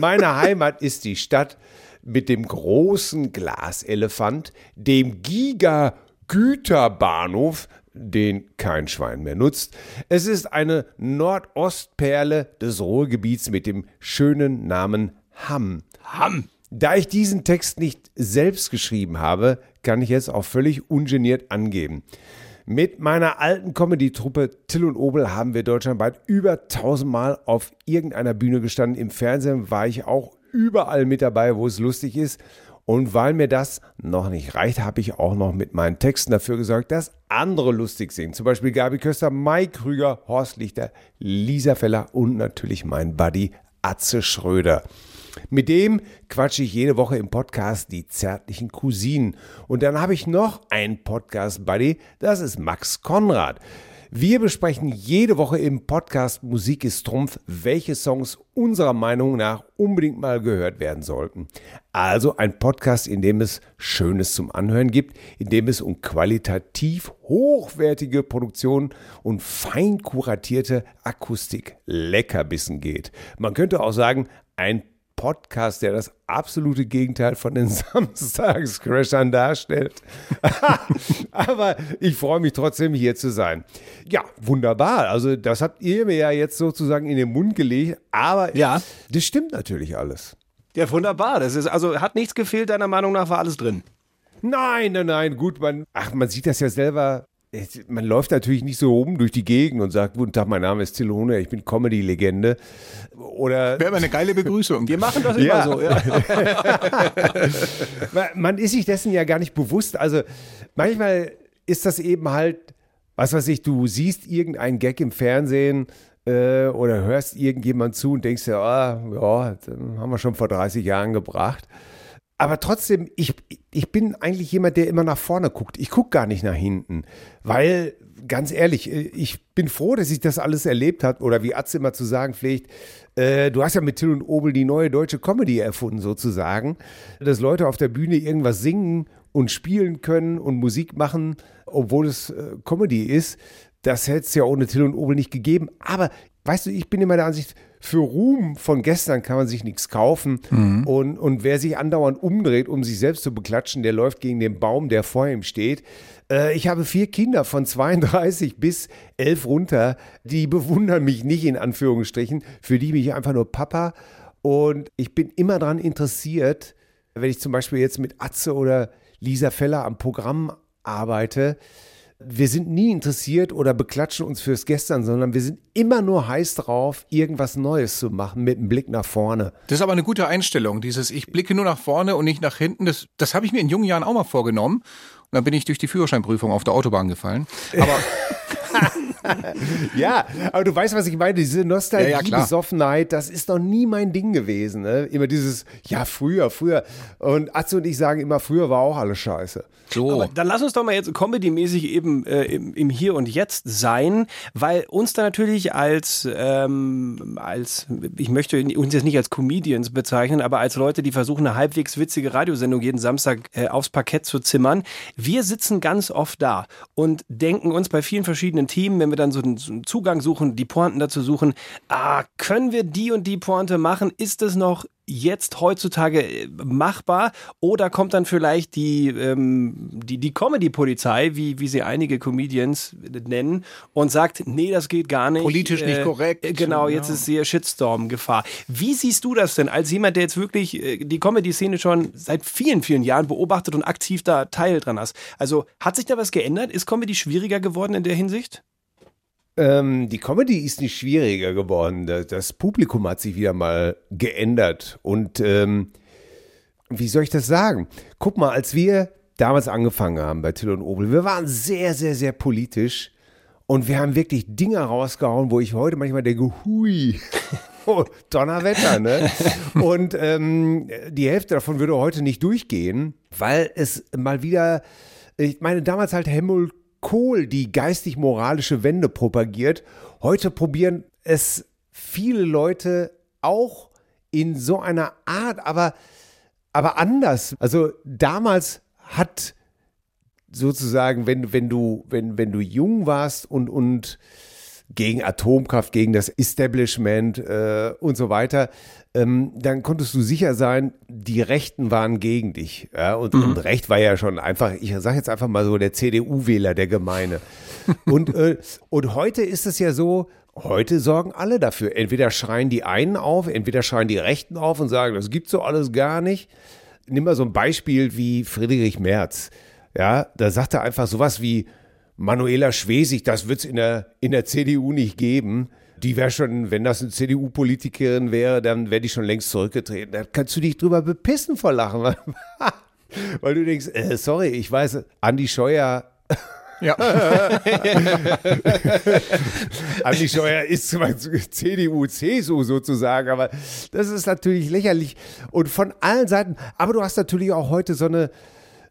Meine Heimat ist die Stadt mit dem großen Glaselefant, dem Giga-Güterbahnhof, den kein Schwein mehr nutzt. Es ist eine Nordostperle des Ruhrgebiets mit dem schönen Namen Hamm. Hamm. Da ich diesen Text nicht selbst geschrieben habe, kann ich jetzt auch völlig ungeniert angeben. Mit meiner alten Comedy-Truppe Till und Obel haben wir deutschlandweit über tausendmal auf irgendeiner Bühne gestanden. Im Fernsehen war ich auch überall mit dabei, wo es lustig ist. Und weil mir das noch nicht reicht, habe ich auch noch mit meinen Texten dafür gesorgt, dass andere lustig sind. Zum Beispiel Gabi Köster, Mai Krüger, Horst Lichter, Lisa Feller und natürlich mein Buddy Atze Schröder. Mit dem quatsche ich jede Woche im Podcast die zärtlichen Cousinen. Und dann habe ich noch einen Podcast-Buddy, das ist Max Konrad. Wir besprechen jede Woche im Podcast Musik ist Trumpf, welche Songs unserer Meinung nach unbedingt mal gehört werden sollten. Also ein Podcast, in dem es Schönes zum Anhören gibt, in dem es um qualitativ hochwertige Produktion und fein kuratierte Akustik Leckerbissen geht. Man könnte auch sagen, ein Podcast, der das absolute Gegenteil von den Samstagscrashern darstellt. Aber ich freue mich trotzdem hier zu sein. Ja, wunderbar. Also das habt ihr mir ja jetzt sozusagen in den Mund gelegt. Aber Ja. das stimmt natürlich alles. Ja, wunderbar. Das ist, also hat nichts gefehlt, deiner Meinung nach war alles drin. Nein, nein, nein, gut, man, ach, man sieht das ja selber. Man läuft natürlich nicht so rum durch die Gegend und sagt, guten Tag, mein Name ist Till Hohner, ich bin Comedy-Legende. Oder Wäre mal eine geile Begrüßung. Wir machen das immer Ja. so. Ja. Man- ist sich dessen ja gar nicht bewusst. Also manchmal ist das eben halt, was weiß ich, du siehst irgendeinen Gag im Fernsehen äh, oder hörst irgendjemand zu und denkst dir, ah, ja, haben wir schon vor 30 Jahren gebracht. Aber trotzdem, ich, ich bin eigentlich jemand, der immer nach vorne guckt. Ich gucke gar nicht nach hinten, weil, ganz ehrlich, äh, ich bin froh, dass ich das alles erlebt habe. Oder wie Atze immer zu sagen pflegt, äh, du hast ja mit Till und Obel die neue deutsche Comedy erfunden, sozusagen. Dass Leute auf der Bühne irgendwas singen und spielen können und Musik machen, obwohl es äh, Comedy ist. Das hätte es ja ohne Till und Obel nicht gegeben. Aber weißt du, ich bin immer der Ansicht, für Ruhm von gestern kann man sich nichts kaufen. Und, und wer sich andauernd umdreht, um sich selbst zu beklatschen, der läuft gegen den Baum, der vor ihm steht. Äh, ich habe vier Kinder von 32 bis 11 runter, die bewundern mich nicht in Anführungsstrichen, für die bin ich einfach nur Papa. Und ich bin immer daran interessiert, wenn ich zum Beispiel jetzt mit Atze oder Lisa Feller am Programm arbeite, wir sind nie interessiert oder beklatschen uns fürs Gestern, sondern wir sind immer nur heiß drauf, irgendwas Neues zu machen mit einem Blick nach vorne. Das ist aber eine gute Einstellung, dieses ich blicke nur nach vorne und nicht nach hinten. Das, das habe ich mir in jungen Jahren auch mal vorgenommen. Und dann bin ich durch die Führerscheinprüfung auf der Autobahn gefallen. Aber ja, aber du weißt, was ich meine. Diese Ja, ja, Nostalgie, klar. Besoffenheit, das ist noch nie mein Ding gewesen. Ne? Immer dieses, ja, früher, früher. Und Atze und ich sagen immer, früher war auch alles scheiße. So. Aber dann lass uns doch mal jetzt comedy-mäßig eben äh, im, im Hier und Jetzt sein, weil uns da natürlich als, ähm, als, ich möchte uns jetzt nicht als Comedians bezeichnen, aber als Leute, die versuchen, eine halbwegs witzige Radiosendung jeden Samstag äh, aufs Parkett zu zimmern. Wir sitzen ganz oft da und denken uns bei vielen verschiedenen Themen, wenn wir dann so einen, Zugang suchen, die Pointen dazu suchen, ah, können wir die und die Pointe machen? Ist es noch jetzt heutzutage äh, machbar oder kommt dann vielleicht die, ähm, die, die Comedy-Polizei, wie, wie sie einige Comedians nennen, und sagt, nee, das geht gar nicht. Politisch nicht korrekt. äh, Genau, jetzt Ja. ist hier Shitstorm-Gefahr. Wie siehst du das denn als jemand, der jetzt wirklich äh, die Comedy-Szene schon seit vielen, vielen Jahren beobachtet und aktiv da Teil dran hast? Also hat sich da was geändert? Ist Comedy schwieriger geworden in der Hinsicht? Ähm, die Comedy ist nicht schwieriger geworden. Das, Publikum hat sich wieder mal geändert. Und ähm, wie soll ich das sagen? Guck mal, als wir damals angefangen haben bei Till und Obel, wir waren sehr, sehr, sehr politisch. Und wir haben wirklich Dinge rausgehauen, wo ich heute manchmal denke, hui, oh, Donnerwetter, ne? Und ähm, die Hälfte davon würde heute nicht durchgehen, weil es mal wieder, ich meine, damals halt Helmut Kohl die geistig-moralische Wende propagiert. Heute probieren es viele Leute auch in so einer Art, aber, aber anders. Also damals hat sozusagen, wenn, wenn du, wenn, wenn du jung warst und, und gegen Atomkraft, gegen das Establishment äh, und so weiter, ähm, dann konntest du sicher sein, die Rechten waren gegen dich. Ja? Und, Mhm. und Recht war ja schon einfach, ich sage jetzt einfach mal so, der CDU-Wähler der Gemeine. und, äh, und heute ist es ja so, heute sorgen alle dafür. Entweder schreien die einen auf, entweder schreien die Rechten auf und sagen, das gibt's so alles gar nicht. Nimm mal so ein Beispiel wie Friedrich Merz. Ja, da sagt er einfach sowas wie, Manuela Schwesig, das wird's in der, in der CDU nicht geben. Die wäre schon, wenn das eine CDU-Politikerin wäre, dann wäre die schon längst zurückgetreten. Da kannst du dich drüber bepissen vor Lachen. Weil, weil du denkst, äh, sorry, ich weiß, Andi Scheuer. Ja. Andi Scheuer ist zwar CDU, CSU sozusagen, aber das ist natürlich lächerlich. Und von allen Seiten, aber du hast natürlich auch heute so eine,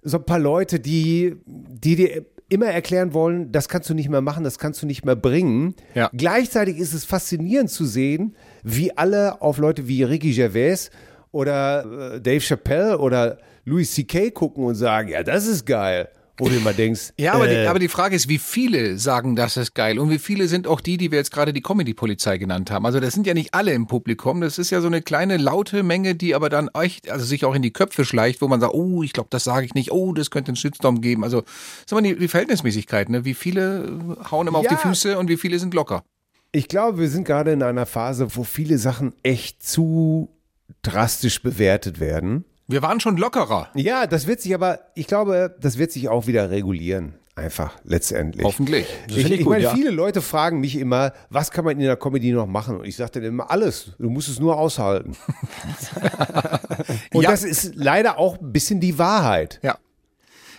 so ein paar Leute, die, die dir immer erklären wollen, das kannst du nicht mehr machen, das kannst du nicht mehr bringen. Ja. Gleichzeitig ist es faszinierend zu sehen, wie alle auf Leute wie Ricky Gervais oder äh, Dave Chappelle oder Louis C.K. gucken und sagen, ja, das ist geil. Wo du immer denkst, Ja, aber, äh, die, aber die Frage ist, wie viele sagen, das ist geil und wie viele sind auch die, die wir jetzt gerade die Comedy-Polizei genannt haben. Also das sind ja nicht alle im Publikum, das ist ja so eine kleine laute Menge, die aber dann echt, also sich auch in die Köpfe schleicht, wo man sagt, oh, ich glaube, das sage ich nicht, oh, das könnte einen Shitstorm geben. Also das ist immer die, die Verhältnismäßigkeit, ne? wie viele hauen immer auf Ja. die Füße und wie viele sind locker. Ich glaube, wir sind gerade in einer Phase, wo viele Sachen echt zu drastisch bewertet werden. Wir waren schon lockerer. Ja, das wird sich aber, ich glaube, das wird sich auch wieder regulieren. Einfach letztendlich. Hoffentlich. Ich, finde ich ich gut, meine, ja. viele Leute fragen mich immer, was kann man in der Comedy noch machen? Und ich sage dann immer, alles. Du musst es nur aushalten. Und Ja. das ist leider auch ein bisschen die Wahrheit. Ja,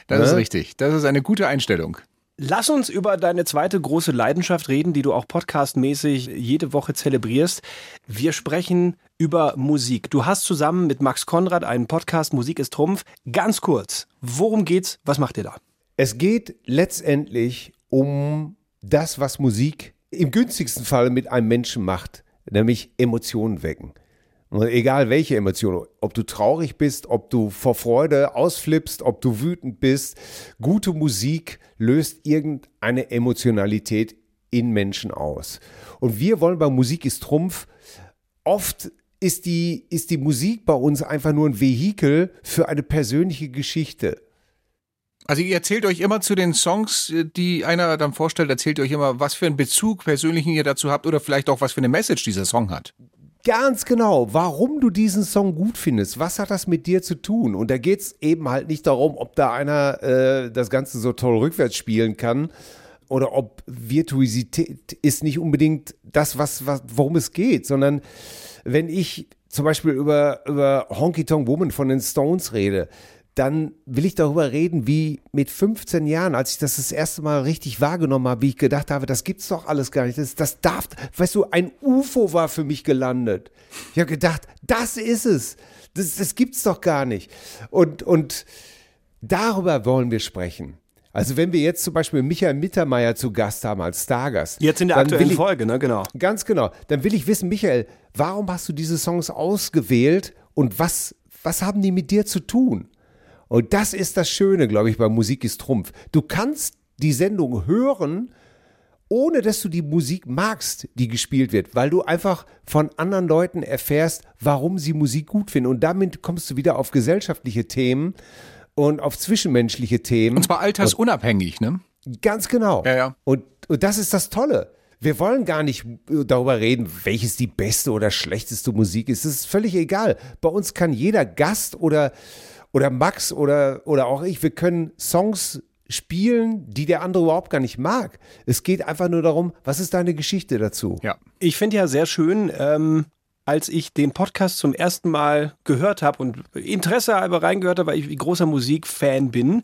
das Ne? ist richtig. Das ist eine gute Einstellung. Lass uns über deine zweite große Leidenschaft reden, die du auch podcastmäßig jede Woche zelebrierst. Wir sprechen über Musik. Du hast zusammen mit Max Konrad einen Podcast Musik ist Trumpf. Ganz kurz, worum geht's? Was macht ihr da? Es geht letztendlich um das, was Musik im günstigsten Fall mit einem Menschen macht, nämlich Emotionen wecken. Egal welche Emotionen, ob du traurig bist, ob du vor Freude ausflippst, ob du wütend bist, gute Musik löst irgendeine Emotionalität in Menschen aus. Und wir wollen bei Musik ist Trumpf oft ist die, ist die Musik bei uns einfach nur ein Vehikel für eine persönliche Geschichte. Also ihr erzählt euch immer zu den Songs, die einer dann vorstellt, erzählt euch immer, was für einen Bezug persönlichen ihr dazu habt oder vielleicht auch was für eine Message dieser Song hat. Ganz genau, warum du diesen Song gut findest, was hat das mit dir zu tun? Und da geht's eben halt nicht darum, ob da einer äh, das Ganze so toll rückwärts spielen kann oder ob Virtuosität ist nicht unbedingt das, was, was worum es geht, sondern wenn ich zum Beispiel über, über Honky Tonk Woman von den Stones rede, dann will ich darüber reden, wie mit 15 Jahren, als ich das das erste Mal richtig wahrgenommen habe, wie ich gedacht habe, das gibt's doch alles gar nicht. Das, das darf, weißt du, ein UFO war für mich gelandet. Ich habe gedacht, das ist es. Das, das gibt's doch gar nicht. Und, und darüber wollen wir sprechen. Also wenn wir jetzt zum Beispiel Michael Mittermeier zu Gast haben als Stargast. Jetzt in der aktuellen ich, Folge, ne? Genau. Ganz genau. Dann will ich wissen, Michael, warum hast du diese Songs ausgewählt und was, was haben die mit dir zu tun? Und das ist das Schöne, glaube ich, bei Musik ist Trumpf. Du kannst die Sendung hören, ohne dass du die Musik magst, die gespielt wird, weil du einfach von anderen Leuten erfährst, warum sie Musik gut finden. Und damit kommst du wieder auf gesellschaftliche Themen und auf zwischenmenschliche Themen. Und zwar altersunabhängig, ne? Ganz genau. Ja, ja. Und, und das ist das Tolle. Wir wollen gar nicht darüber reden, welches die beste oder schlechteste Musik ist. Das ist völlig egal. Bei uns kann jeder Gast oder, oder Max oder, oder auch ich, wir können Songs spielen, die der andere überhaupt gar nicht mag. Es geht einfach nur darum, was ist deine Geschichte dazu? Ja. Ich finde ja sehr schön, ähm, als ich den Podcast zum ersten Mal gehört habe und Interesse halber reingehört habe, weil ich wie großer Musikfan bin,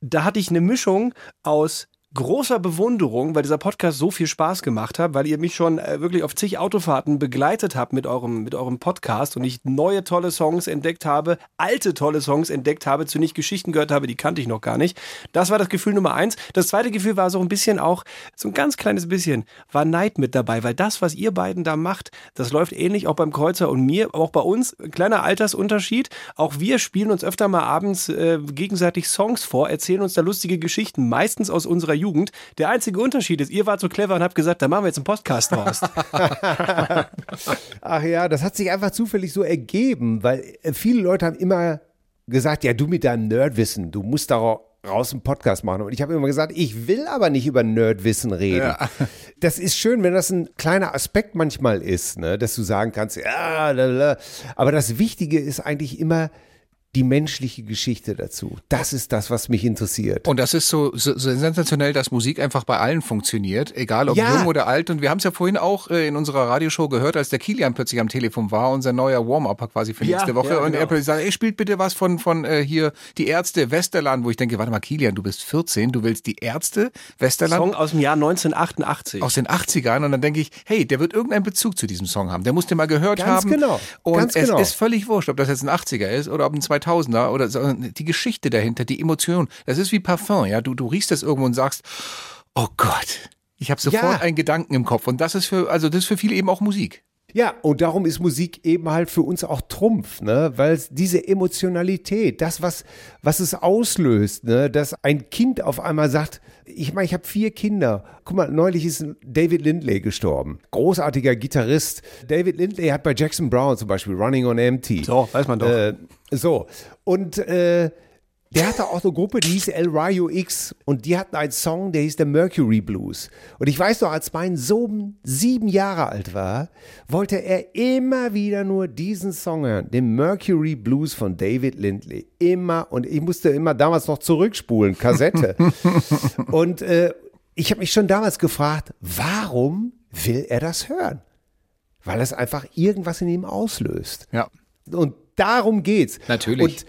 da hatte ich eine Mischung aus großer Bewunderung, weil dieser Podcast so viel Spaß gemacht hat, weil ihr mich schon äh, wirklich auf zig Autofahrten begleitet habt mit eurem, mit eurem Podcast und ich neue tolle Songs entdeckt habe, alte tolle Songs entdeckt habe, zu nicht Geschichten gehört habe, die kannte ich noch gar nicht. Das war das Gefühl Nummer eins. Das zweite Gefühl war so ein bisschen auch, so ein ganz kleines bisschen, war Neid mit dabei, weil das, was ihr beiden da macht, das läuft ähnlich auch beim Kreuzer und mir, auch bei uns, ein kleiner Altersunterschied. Auch wir spielen uns öfter mal abends äh, gegenseitig Songs vor, erzählen uns da lustige Geschichten, meistens aus unserer Jugend. Der einzige Unterschied ist, ihr wart so clever und habt gesagt, da machen wir jetzt einen Podcast draus. Ach ja, das hat sich einfach zufällig so ergeben, weil äh, viele Leute haben immer gesagt, ja, du mit deinem Nerdwissen, du musst daraus einen Podcast machen. Und ich habe immer gesagt, ich will aber nicht über Nerdwissen reden. Ja. Das ist schön, wenn das ein kleiner Aspekt manchmal ist, ne, dass du sagen kannst, ja, lalala. aber das Wichtige ist eigentlich immer die menschliche Geschichte dazu. Das ist das, was mich interessiert. Und das ist so, so, so sensationell, dass Musik einfach bei allen funktioniert, egal ob Ja. jung oder alt. Und wir haben es ja vorhin auch äh, in unserer Radioshow gehört, als der Kilian plötzlich am Telefon war, unser neuer Warm-Upper quasi für Ja, nächste Woche. ja, Und genau. er plötzlich sagt, ey, spielt bitte was von, von äh, hier die Ärzte Westerland, wo ich denke, warte mal, Kilian, du bist 14, du willst die Ärzte Westerland Song aus dem Jahr 1988. aus den 80ern und dann denke ich, hey, der wird irgendeinen Bezug zu diesem Song haben. Der muss den mal gehört Ganz haben. genau, Und ganz es genau. ist völlig wurscht, ob das jetzt ein 80er ist oder ob ein 2000er oder. Die Geschichte dahinter, die Emotion. Das ist wie Parfum, ja. Du, du riechst das irgendwo und sagst, oh Gott, ich habe sofort Ja. einen Gedanken im Kopf. Und das ist für, also das ist für viele eben auch Musik. Ja, und darum ist Musik eben halt für uns auch Trumpf, ne? Weil es diese Emotionalität, das, was, was es auslöst, ne? Dass ein Kind auf einmal sagt, ich meine, ich habe vier Kinder. Guck mal, neulich ist David Lindley gestorben. Großartiger Gitarrist. David Lindley hat bei Jackson Brown zum Beispiel Running on Empty. So, weiß man doch. Äh, so. Und äh, der hatte auch eine Gruppe, die hieß El Rayo X und die hatten einen Song, der hieß der Mercury Blues. Und ich weiß noch, als mein Sohn sieben Jahre alt war, wollte er immer wieder nur diesen Song hören, den Mercury Blues von David Lindley. Immer und ich musste immer damals noch zurückspulen, Kassette. und äh, ich habe mich schon damals gefragt, warum will er das hören? Weil es einfach irgendwas in ihm auslöst. Ja. Und darum geht's. Natürlich.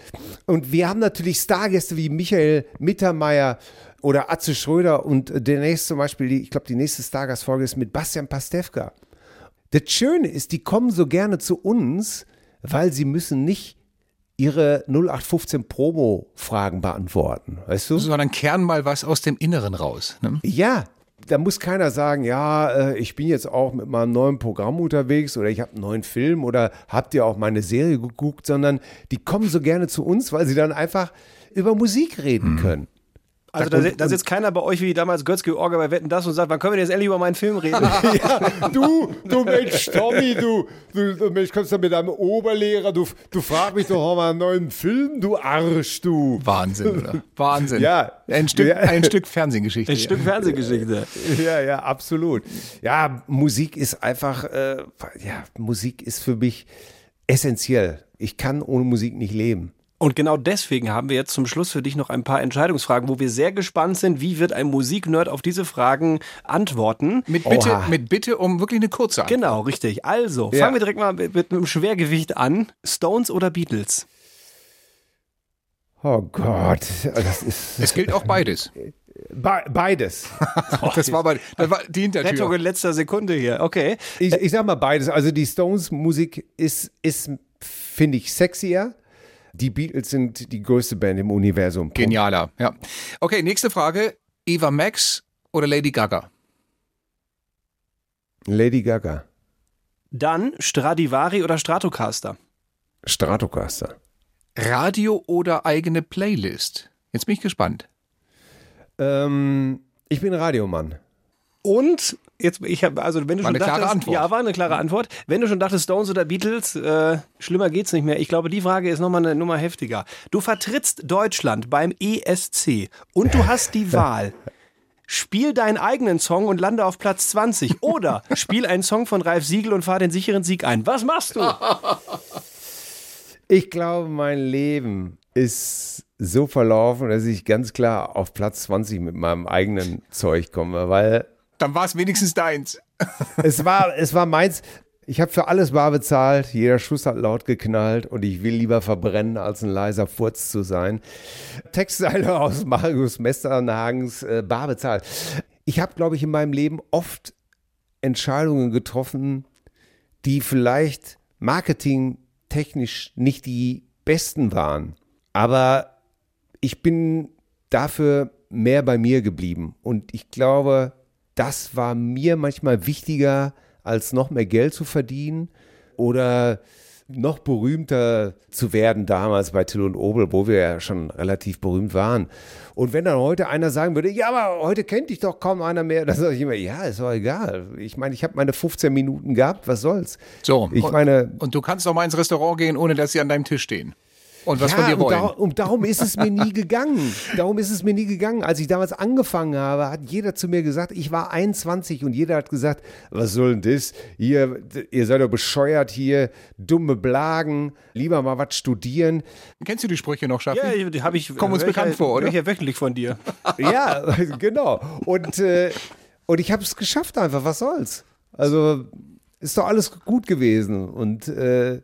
Und, und wir haben natürlich Stargäste wie Michael Mittermeier oder Atze Schröder und demnächst zum Beispiel, die, ich glaube, die nächste Stargastfolge ist mit Bastian Pastewka. Das Schöne ist, die kommen so gerne zu uns, weil sie müssen nicht ihre 0815 Promo-Fragen beantworten, weißt du? Sondern kehren mal was aus dem Inneren raus. Ne? Ja, da muss keiner sagen, ja, äh, ich bin jetzt auch mit meinem neuen Programm unterwegs oder ich habe einen neuen Film oder habt ihr auch meine Serie geguckt, sondern die kommen so gerne zu uns, weil sie dann einfach über Musik reden können. Also da, da sitzt keiner bei euch wie damals Götz-George bei Wetten das und sagt, wann können wir denn jetzt endlich über meinen Film reden? ja, du, du Mensch, Tommy, du, du, du Mensch, kommst du mit deinem Oberlehrer, du, du fragst mich doch mal einen neuen Film, du Arsch, du. Wahnsinn, oder? Wahnsinn. Ja. Ein Stück, Ja. ein Stück Fernsehgeschichte. Ein Stück Fernsehgeschichte. Ja, ja, absolut. Ja, Musik ist einfach, äh, ja, Musik ist für mich essentiell. Ich kann ohne Musik nicht leben. Und genau deswegen haben wir jetzt zum Schluss für dich noch ein paar Entscheidungsfragen, wo wir sehr gespannt sind, wie wird ein Musiknerd auf diese Fragen antworten. Mit Bitte, mit Bitte um wirklich eine kurze Antwort. Genau, richtig. Also, Ja. fangen wir direkt mal mit, mit einem Schwergewicht an. Stones oder Beatles? Oh Gott, das ist. Es gilt auch beides. Be beides. Das war, bei, das war die Rettung Hintertür. in letzter Sekunde hier. Okay. Ich, ich sag mal beides. Also die Stones-Musik ist, ist finde ich, sexier. Die Beatles sind die größte Band im Universum. Punkt. Genialer, ja. Okay, nächste Frage. Eva Max oder Lady Gaga? Lady Gaga. Dann Stradivari oder Stratocaster? Stratocaster. Radio oder eigene Playlist? Jetzt bin ich gespannt. Ähm, ich bin Radiomann. Und jetzt, ich habe, also wenn du War schon eine klare dachtest, Antwort. ja, war eine klare Antwort. Wenn du schon dachtest Stones oder Beatles, äh, schlimmer geht's nicht mehr. Ich glaube, die Frage ist nochmal eine Nummer heftiger. Du vertrittst Deutschland beim ESC und du hast die Wahl. Spiel deinen eigenen Song und lande auf Platz 20 oder spiel einen Song von Ralf Siegel und fahr den sicheren Sieg ein. Was machst du? Ich glaube, mein Leben ist so verlaufen, dass ich ganz klar auf Platz 20 mit meinem eigenen Zeug komme, weil Dann war es wenigstens deins. es war, es war meins. Ich habe für alles bar bezahlt, jeder Schuss hat laut geknallt und ich will lieber verbrennen, als ein leiser Furz zu sein. Textzeile aus Marius Mesternhagens äh, bar bezahlt. Ich habe, glaube ich, in meinem Leben oft Entscheidungen getroffen, die vielleicht marketingtechnisch nicht die besten waren. Aber ich bin dafür mehr bei mir geblieben. Und ich glaube, das war mir manchmal wichtiger, als noch mehr Geld zu verdienen oder noch berühmter zu werden damals bei Till und Obel, wo wir ja schon relativ berühmt waren. Und wenn dann heute einer sagen würde, ja, aber heute kennt dich doch kaum einer mehr, dann sage ich immer, ja, ist doch egal. Ich meine, ich habe meine 15 Minuten gehabt, was soll's? So, Ich und, meine, und du kannst doch mal ins Restaurant gehen, ohne dass sie an deinem Tisch stehen. Und was ja, von dir und wollen. darum, und darum ist es mir nie gegangen. Darum ist es mir nie gegangen. Als ich damals angefangen habe, hat jeder zu mir gesagt, ich war 21 und jeder hat gesagt, was soll denn das? Ihr, ihr seid doch bescheuert hier, dumme Blagen, lieber mal was studieren. Kennst du die Sprüche noch, Schaffi? Ja, die habe ich. Kommen uns bekannt ja- vor, oder? ich ja wöchentlich von dir. Ja, genau. Und, äh, und ich habe es geschafft einfach, was soll's? Also ist doch alles gut gewesen. Und äh,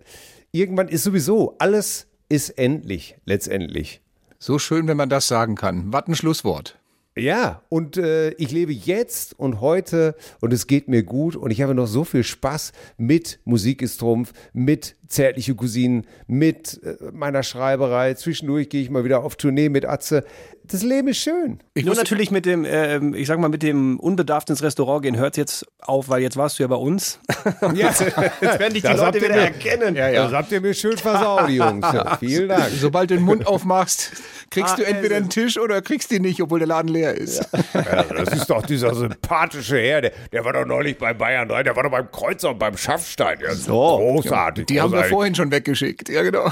irgendwann ist sowieso, alles ist endlich, letztendlich. So schön, wenn man das sagen kann. Was ein Schlusswort. Ja, und äh, ich lebe jetzt und heute und es geht mir gut und ich habe noch so viel Spaß mit Musik ist Trumpf, mit Zärtliche Cousinen, mit äh, meiner Schreiberei. Zwischendurch gehe ich mal wieder auf Tournee mit Atze. Das Leben ist schön. Nur natürlich mit dem, ähm, ich sag mal, mit dem unbedarft ins Restaurant gehen hört jetzt auf, weil jetzt warst du ja bei uns. Ja, jetzt werden dich die das Leute wieder mir- erkennen. Ja, ja. Das habt ihr mir schön versaut, die Jungs. Ja, vielen Dank. Sobald du den Mund aufmachst, kriegst Ah, du entweder es einen Tisch oder kriegst ihn nicht, obwohl der Laden leer ist. Ja, das ist doch dieser sympathische Herr, der, der war doch neulich bei Bayern 3, der war doch beim Kreuzer und beim Schaffstein. Ist So. großartig. Die haben wir großartig. vorhin schon weggeschickt. Ja, genau.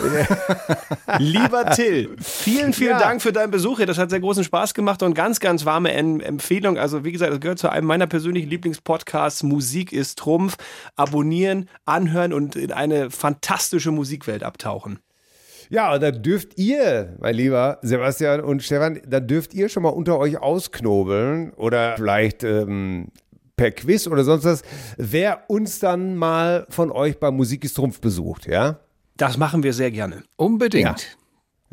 Lieber Till, vielen, vielen Ja. Dank für deinen Besuch hier. Das hat sehr großen Spaß gemacht und ganz, ganz warme Em- Empfehlung. Also, wie gesagt, das gehört zu einem meiner persönlichen Lieblingspodcasts. Musik ist Trumpf. Abonnieren, anhören und in eine fantastische Musikwelt abtauchen. Ja, und da dürft ihr, mein lieber Sebastian und Stefan, da dürft ihr schon mal unter euch ausknobeln oder vielleicht ähm, per Quiz oder sonst was, wer uns dann mal von euch bei Musik ist Trumpf besucht, ja? Das machen wir sehr gerne. Unbedingt.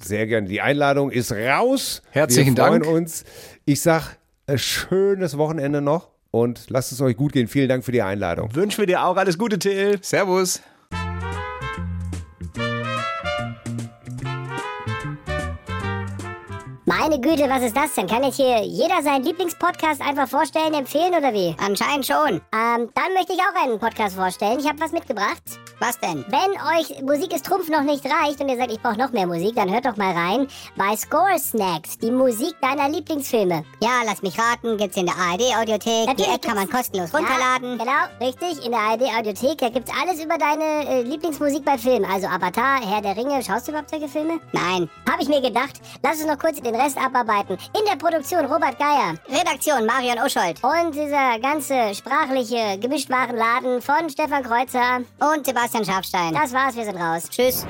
Sehr gerne. Die Einladung ist raus. Herzlichen wir freuen Dank. uns. Ich sag, ein schönes Wochenende noch und lasst es euch gut gehen. Vielen Dank für die Einladung. Wünschen wir dir auch alles Gute, Till. Servus. Meine Güte, was ist das denn? Kann jetzt hier jeder seinen Lieblingspodcast einfach vorstellen, empfehlen oder wie? Anscheinend schon. Ähm, dann möchte ich auch einen Podcast vorstellen. Ich habe was mitgebracht. Was denn? Wenn euch Musik ist Trumpf noch nicht reicht und ihr sagt, ich brauche noch mehr Musik, dann hört doch mal rein bei Score Snacks, die Musik deiner Lieblingsfilme. Ja, lass mich raten, gibt's in der ARD-Audiothek. Die App kann man kostenlos runterladen. Ja, genau, richtig. In der ARD-Audiothek, da gibt's alles über deine äh, Lieblingsmusik bei Filmen. Also Avatar, Herr der Ringe. Schaust du überhaupt solche Filme? Nein. Habe ich mir gedacht. Lass uns noch kurz den Rest abarbeiten. In der Produktion Robert Geier. Redaktion Marion Uschold. Und dieser ganze sprachliche Gemischtwarenladen von Stefan Kreuzer und Sebastian Schafstein. Das war's, wir sind raus. Tschüss.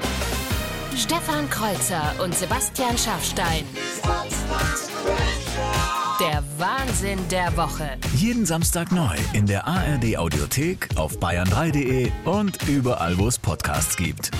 Stefan Kreuzer und Sebastian Schafstein. Der Wahnsinn der Woche. Jeden Samstag neu in der ARD Audiothek, auf bayern3.de und überall, wo es Podcasts gibt.